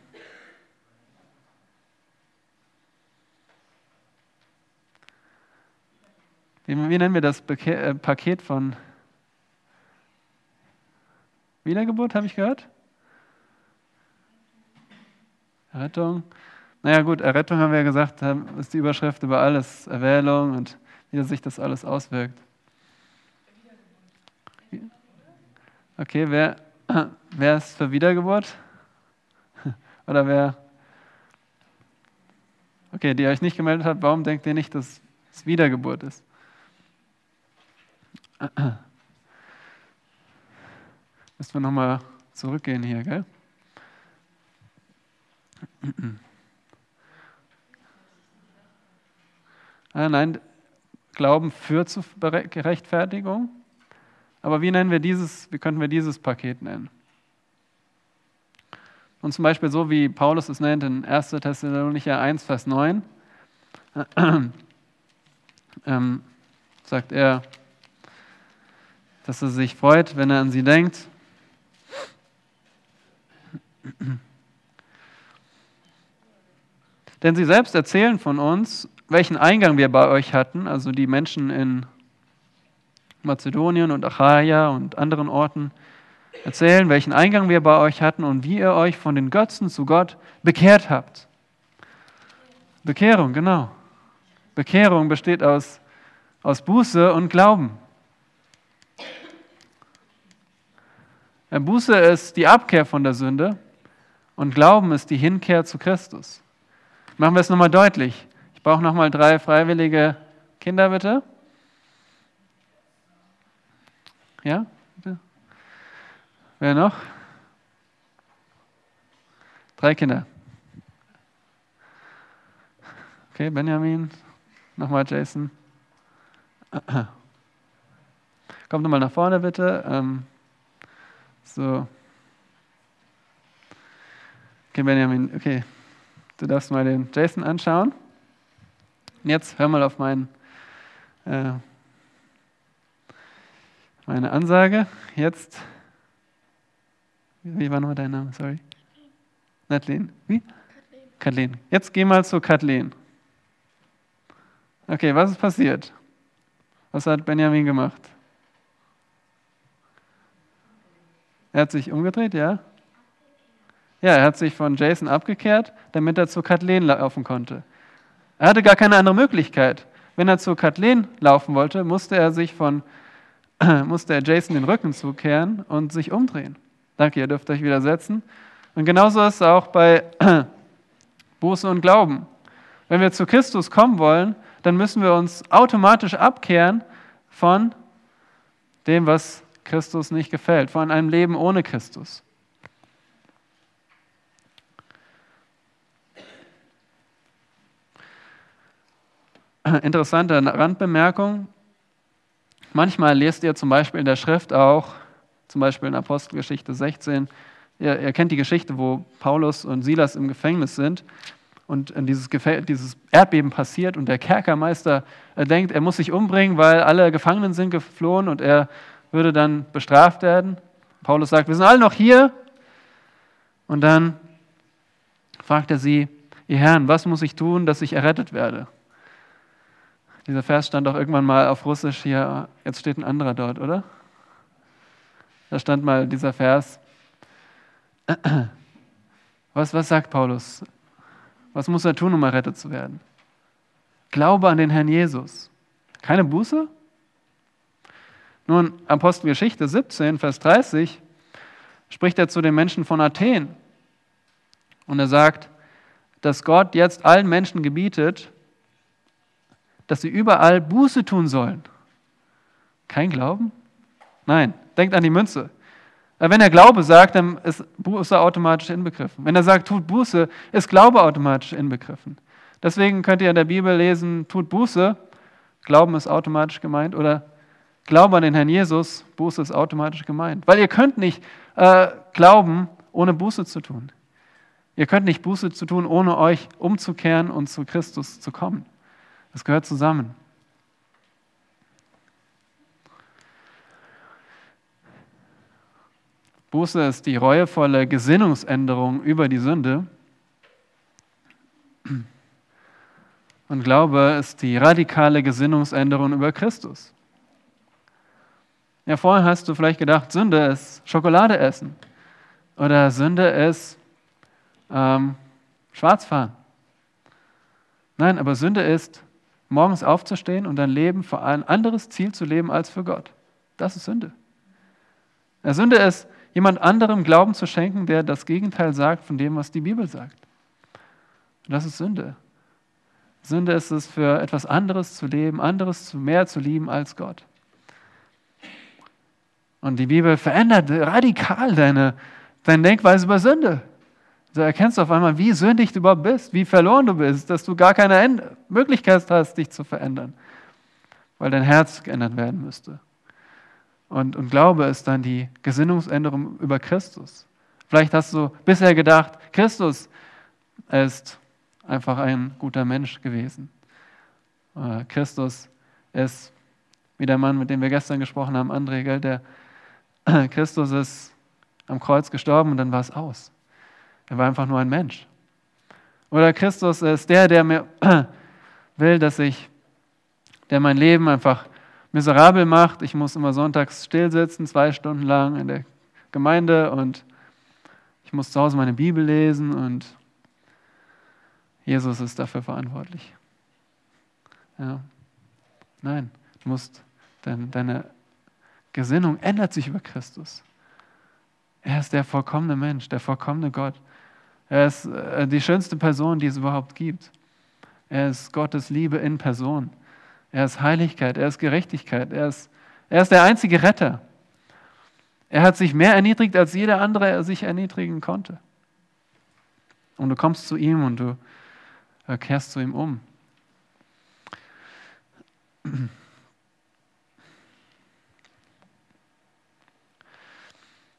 Wie, wie nennen wir das Beke äh, Paket von Wiedergeburt, habe ich gehört? Errettung. Naja gut, Errettung haben wir ja gesagt, ist die Überschrift über alles, Erwählung und wie sich das alles auswirkt. Okay, wer, wer ist für Wiedergeburt? Oder wer? Okay, die euch nicht gemeldet hat, warum denkt ihr nicht, dass es Wiedergeburt ist? Müssen wir nochmal zurückgehen hier, gell? Ah, nein, Glauben führt zu Gerechtfertigung. Aber wie nennen wir dieses, wie könnten wir dieses Paket nennen? Und zum Beispiel so, wie Paulus es nennt in 1. Thessalonicher 1, Vers 9, ähm, sagt er, dass er sich freut, wenn er an sie denkt. Denn sie selbst erzählen von uns, welchen Eingang wir bei euch hatten, also die Menschen in Mazedonien und Achaia und anderen Orten, erzählen, welchen Eingang wir bei euch hatten und wie ihr euch von den Götzen zu Gott bekehrt habt. Bekehrung, genau. Bekehrung besteht aus, aus Buße und Glauben. Buße ist die Abkehr von der Sünde und Glauben ist die Hinkehr zu Christus. Machen wir es nochmal deutlich. Ich brauche nochmal drei freiwillige Kinder, bitte. Ja. Wer noch? Drei Kinder. Okay, Benjamin. Nochmal Jason. Kommt nochmal nach vorne, bitte. Ähm, so. Okay, Benjamin, okay. Du darfst mal den Jason anschauen. Und jetzt hör mal auf mein, äh, meine Ansage. Jetzt. Wie war nochmal dein Name? Sorry. Kathleen. Wie? Kathleen. Jetzt geh mal zu Kathleen. Okay, was ist passiert? Was hat Benjamin gemacht? Er hat sich umgedreht, ja? Ja, er hat sich von Jason abgekehrt, damit er zu Kathleen laufen konnte. Er hatte gar keine andere Möglichkeit. Wenn er zu Kathleen laufen wollte, musste er sich von musste er Jason den Rücken zukehren und sich umdrehen. Danke, ihr dürft euch wieder setzen. Und genauso ist es auch bei Buße und Glauben. Wenn wir zu Christus kommen wollen, dann müssen wir uns automatisch abkehren von dem, was Christus nicht gefällt, von einem Leben ohne Christus. Interessante Randbemerkung. Manchmal lest ihr zum Beispiel in der Schrift auch, zum Beispiel in Apostelgeschichte 16, ihr, ihr kennt die Geschichte, wo Paulus und Silas im Gefängnis sind und dieses, dieses Erdbeben passiert und der Kerkermeister denkt, er muss sich umbringen, weil alle Gefangenen sind geflohen und er würde dann bestraft werden. Paulus sagt, wir sind alle noch hier. Und dann fragt er sie, ihr Herrn, was muss ich tun, dass ich errettet werde? Dieser Vers stand auch irgendwann mal auf Russisch hier, jetzt steht ein anderer dort, oder? Da stand mal dieser Vers. Was, was sagt Paulus? Was muss er tun, um errettet zu werden? Glaube an den Herrn Jesus. Keine Buße? Nun, Apostelgeschichte 17, Vers 30 spricht er zu den Menschen von Athen. Und er sagt, dass Gott jetzt allen Menschen gebietet, dass sie überall Buße tun sollen. Kein Glauben? Nein, denkt an die Münze. Wenn er Glaube sagt, dann ist Buße automatisch inbegriffen. Wenn er sagt, tut Buße, ist Glaube automatisch inbegriffen. Deswegen könnt ihr in der Bibel lesen, tut Buße, Glauben ist automatisch gemeint, oder Glaube an den Herrn Jesus, Buße ist automatisch gemeint. Weil ihr könnt nicht äh, glauben, ohne Buße zu tun. Ihr könnt nicht Buße zu tun, ohne euch umzukehren und zu Christus zu kommen. Das gehört zusammen. Buße ist die reuevolle Gesinnungsänderung über die Sünde. Und Glaube ist die radikale Gesinnungsänderung über Christus. Ja, vorher hast du vielleicht gedacht, Sünde ist Schokolade essen oder Sünde ist ähm, Schwarzfahren. Nein, aber Sünde ist, morgens aufzustehen und dein Leben für ein anderes Ziel zu leben als für Gott. Das ist Sünde. Sünde ist, jemand anderem Glauben zu schenken, der das Gegenteil sagt von dem, was die Bibel sagt. Und das ist Sünde. Sünde ist es, für etwas anderes zu leben, anderes mehr zu lieben als Gott. Und die Bibel verändert radikal deine, deine Denkweise über Sünde. Du erkennst auf einmal, wie sündig du überhaupt bist, wie verloren du bist, dass du gar keine Möglichkeit hast, dich zu verändern, weil dein Herz geändert werden müsste. Und, und Glaube ist dann die Gesinnungsänderung über Christus. Vielleicht hast du bisher gedacht, Christus ist einfach ein guter Mensch gewesen. Äh, Christus ist, wie der Mann, mit dem wir gestern gesprochen haben, André, gell, der Christus ist am Kreuz gestorben und dann war es aus. Er war einfach nur ein Mensch. Oder Christus ist der, der mir will, dass ich, der mein Leben einfach miserabel macht. Ich muss immer sonntags stillsitzen, zwei Stunden lang in der Gemeinde und ich muss zu Hause meine Bibel lesen und Jesus ist dafür verantwortlich. Ja. Nein, du musst, dein, deine Gesinnung ändert sich über Christus. Er ist der vollkommene Mensch, der vollkommene Gott. Er ist äh, die schönste Person, die es überhaupt gibt. Er ist Gottes Liebe in Person. Er ist Heiligkeit, er ist Gerechtigkeit, er ist, er ist der einzige Retter. Er hat sich mehr erniedrigt, als jeder andere sich erniedrigen konnte. Und du kommst zu ihm und du äh, kehrst zu ihm um.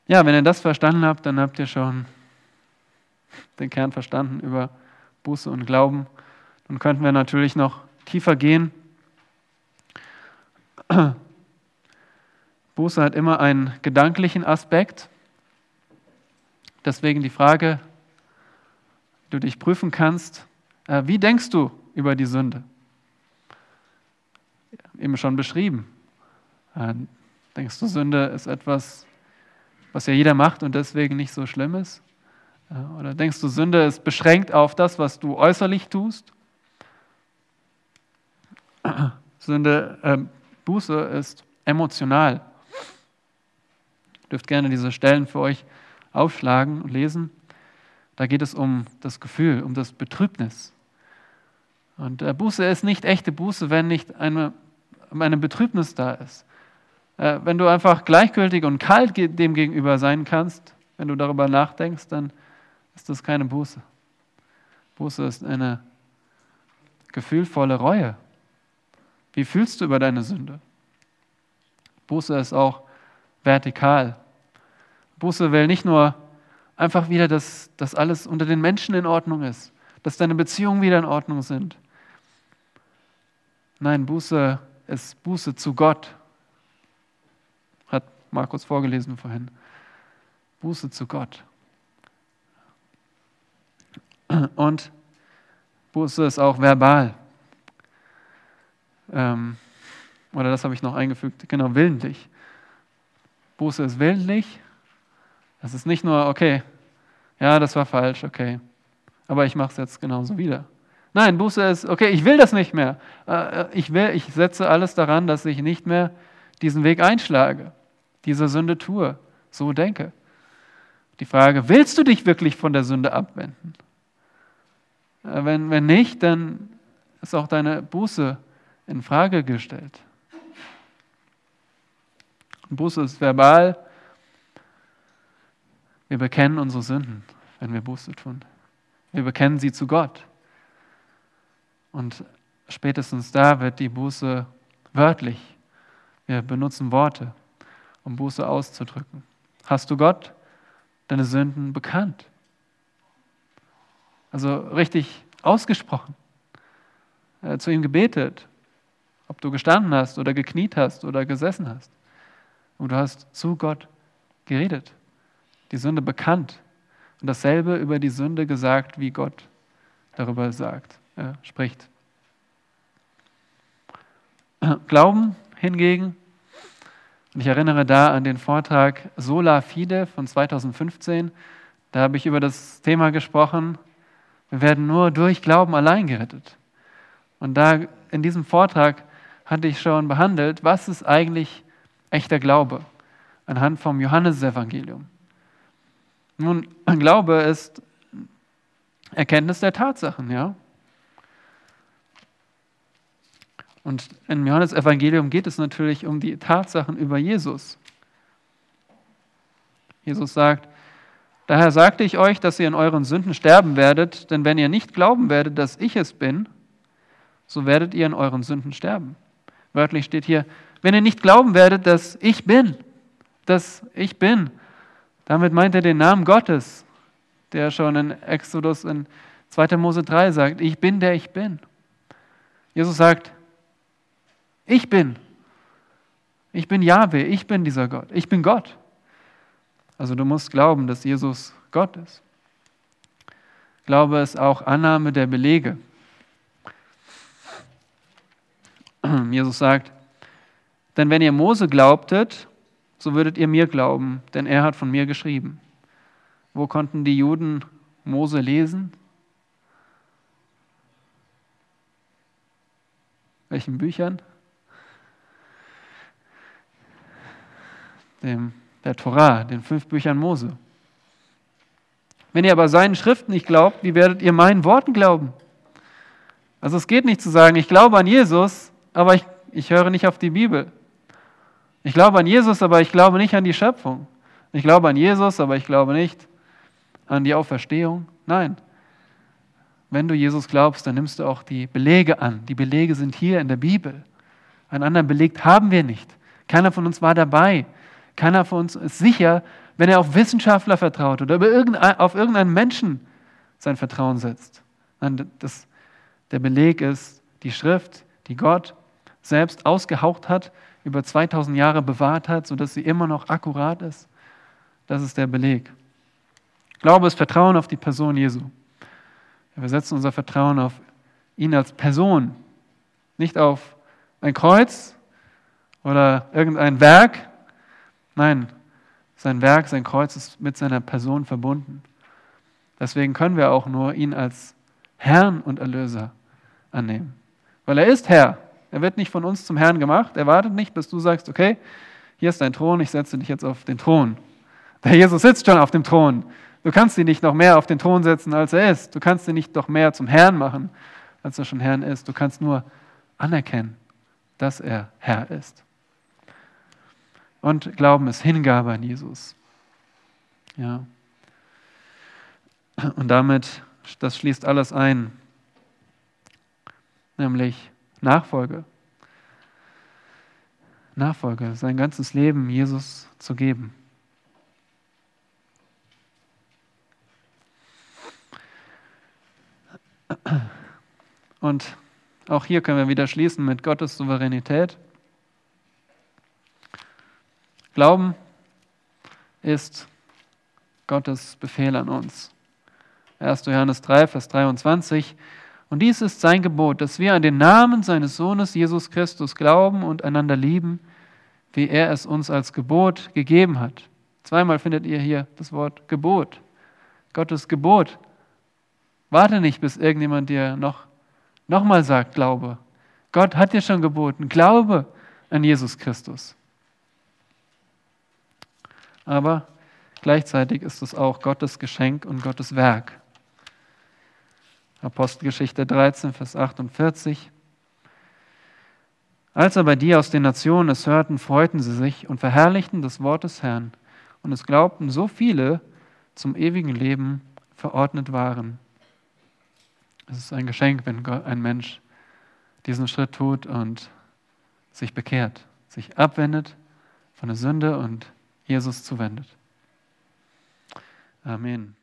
Ja, wenn ihr das verstanden habt, dann habt ihr schon den Kern verstanden über Buße und Glauben. Dann könnten wir natürlich noch tiefer gehen Buße hat immer einen gedanklichen Aspekt. Deswegen die Frage, du dich prüfen kannst, äh, wie denkst du über die Sünde? Eben schon beschrieben. Äh, denkst du, Sünde ist etwas, was ja jeder macht und deswegen nicht so schlimm ist? Äh, oder denkst du, Sünde ist beschränkt auf das, was du äußerlich tust? Sünde, äh, Buße ist emotional. Ihr dürft gerne diese Stellen für euch aufschlagen und lesen. Da geht es um das Gefühl, um das Betrübnis. Und äh, Buße ist nicht echte Buße, wenn nicht eine, eine Betrübnis da ist. Äh, wenn du einfach gleichgültig und kalt dem gegenüber sein kannst, wenn du darüber nachdenkst, dann ist das keine Buße. Buße ist eine gefühlvolle Reue. Wie fühlst du über deine Sünde? Buße ist auch vertikal. Buße will nicht nur einfach wieder, dass, dass alles unter den Menschen in Ordnung ist, dass deine Beziehungen wieder in Ordnung sind. Nein, Buße ist Buße zu Gott. Hat Markus vorgelesen vorhin. Buße zu Gott. Und Buße ist auch verbal. Ähm, oder das habe ich noch eingefügt, genau, willentlich. Buße ist willentlich. Das ist nicht nur, okay, ja, das war falsch, okay, aber ich mache es jetzt genauso wieder. Nein, Buße ist, okay, ich will das nicht mehr. Äh, äh, ich, will, ich setze alles daran, dass ich nicht mehr diesen Weg einschlage, diese Sünde tue, so denke. Die Frage, willst du dich wirklich von der Sünde abwenden? Äh, wenn, wenn nicht, dann ist auch deine Buße in Frage gestellt. Buße ist verbal. Wir bekennen unsere Sünden, wenn wir Buße tun. Wir bekennen sie zu Gott. Und spätestens da wird die Buße wörtlich. Wir benutzen Worte, um Buße auszudrücken. Hast du Gott deine Sünden bekannt? Also richtig ausgesprochen, äh, zu ihm gebetet, ob du gestanden hast oder gekniet hast oder gesessen hast. Und du hast zu Gott geredet, die Sünde bekannt und dasselbe über die Sünde gesagt, wie Gott darüber sagt, äh, spricht. Glauben hingegen, und ich erinnere da an den Vortrag Sola Fide von 2015, da habe ich über das Thema gesprochen, wir werden nur durch Glauben allein gerettet. Und da in diesem Vortrag hatte ich schon behandelt, was ist eigentlich echter Glaube? anhand vom Johannesevangelium. Nun, Glaube ist Erkenntnis der Tatsachen, ja. Und im Johannesevangelium geht es natürlich um die Tatsachen über Jesus. Jesus sagt, daher sagte ich euch, dass ihr in euren Sünden sterben werdet, denn wenn ihr nicht glauben werdet, dass ich es bin, so werdet ihr in euren Sünden sterben. Wörtlich steht hier, wenn ihr nicht glauben werdet, dass ich bin, dass ich bin, damit meint er den Namen Gottes, der schon in Exodus in 2. Mose 3 sagt, ich bin der ich bin. Jesus sagt, ich bin. Ich bin Jahwe, ich bin dieser Gott, ich bin Gott. Also du musst glauben, dass Jesus Gott ist. Glaube ist auch Annahme der Belege. Jesus sagt, denn wenn ihr Mose glaubtet, so würdet ihr mir glauben, denn er hat von mir geschrieben. Wo konnten die Juden Mose lesen? Welchen Büchern? Dem der Torah, den fünf Büchern Mose. Wenn ihr aber seinen Schriften nicht glaubt, wie werdet ihr meinen Worten glauben? Also es geht nicht zu sagen, ich glaube an Jesus, aber ich, ich höre nicht auf die Bibel. Ich glaube an Jesus, aber ich glaube nicht an die Schöpfung. Ich glaube an Jesus, aber ich glaube nicht an die Auferstehung. Nein. Wenn du Jesus glaubst, dann nimmst du auch die Belege an. Die Belege sind hier in der Bibel. Einen anderen Beleg haben wir nicht. Keiner von uns war dabei. Keiner von uns ist sicher, wenn er auf Wissenschaftler vertraut oder auf irgendeinen Menschen sein Vertrauen setzt. Das, der Beleg ist die Schrift, die Gott selbst ausgehaucht hat, über 2000 Jahre bewahrt hat, sodass sie immer noch akkurat ist. Das ist der Beleg. Glaube ist Vertrauen auf die Person Jesu. Wir setzen unser Vertrauen auf ihn als Person, nicht auf ein Kreuz oder irgendein Werk, Nein, sein Werk, sein Kreuz ist mit seiner Person verbunden. Deswegen können wir auch nur ihn als Herrn und Erlöser annehmen. Weil er ist Herr. Er wird nicht von uns zum Herrn gemacht. Er wartet nicht, bis du sagst, okay, hier ist dein Thron, ich setze dich jetzt auf den Thron. Der Jesus sitzt schon auf dem Thron. Du kannst ihn nicht noch mehr auf den Thron setzen, als er ist. Du kannst ihn nicht noch mehr zum Herrn machen, als er schon Herrn ist. Du kannst nur anerkennen, dass er Herr ist. Und Glauben ist Hingabe an Jesus. Ja. Und damit, das schließt alles ein, nämlich Nachfolge. Nachfolge, sein ganzes Leben Jesus zu geben. Und auch hier können wir wieder schließen mit Gottes Souveränität. Glauben ist Gottes Befehl an uns. 1. Johannes 3, Vers 23. Und dies ist sein Gebot, dass wir an den Namen seines Sohnes Jesus Christus glauben und einander lieben, wie er es uns als Gebot gegeben hat. Zweimal findet ihr hier das Wort Gebot. Gottes Gebot. Warte nicht, bis irgendjemand dir noch nochmal sagt, glaube. Gott hat dir schon geboten, glaube an Jesus Christus aber gleichzeitig ist es auch Gottes Geschenk und Gottes Werk. Apostelgeschichte 13, Vers 48. Als aber die aus den Nationen es hörten, freuten sie sich und verherrlichten das Wort des Herrn. Und es glaubten so viele zum ewigen Leben verordnet waren. Es ist ein Geschenk, wenn ein Mensch diesen Schritt tut und sich bekehrt, sich abwendet von der Sünde und Jesus zuwendet. Amen.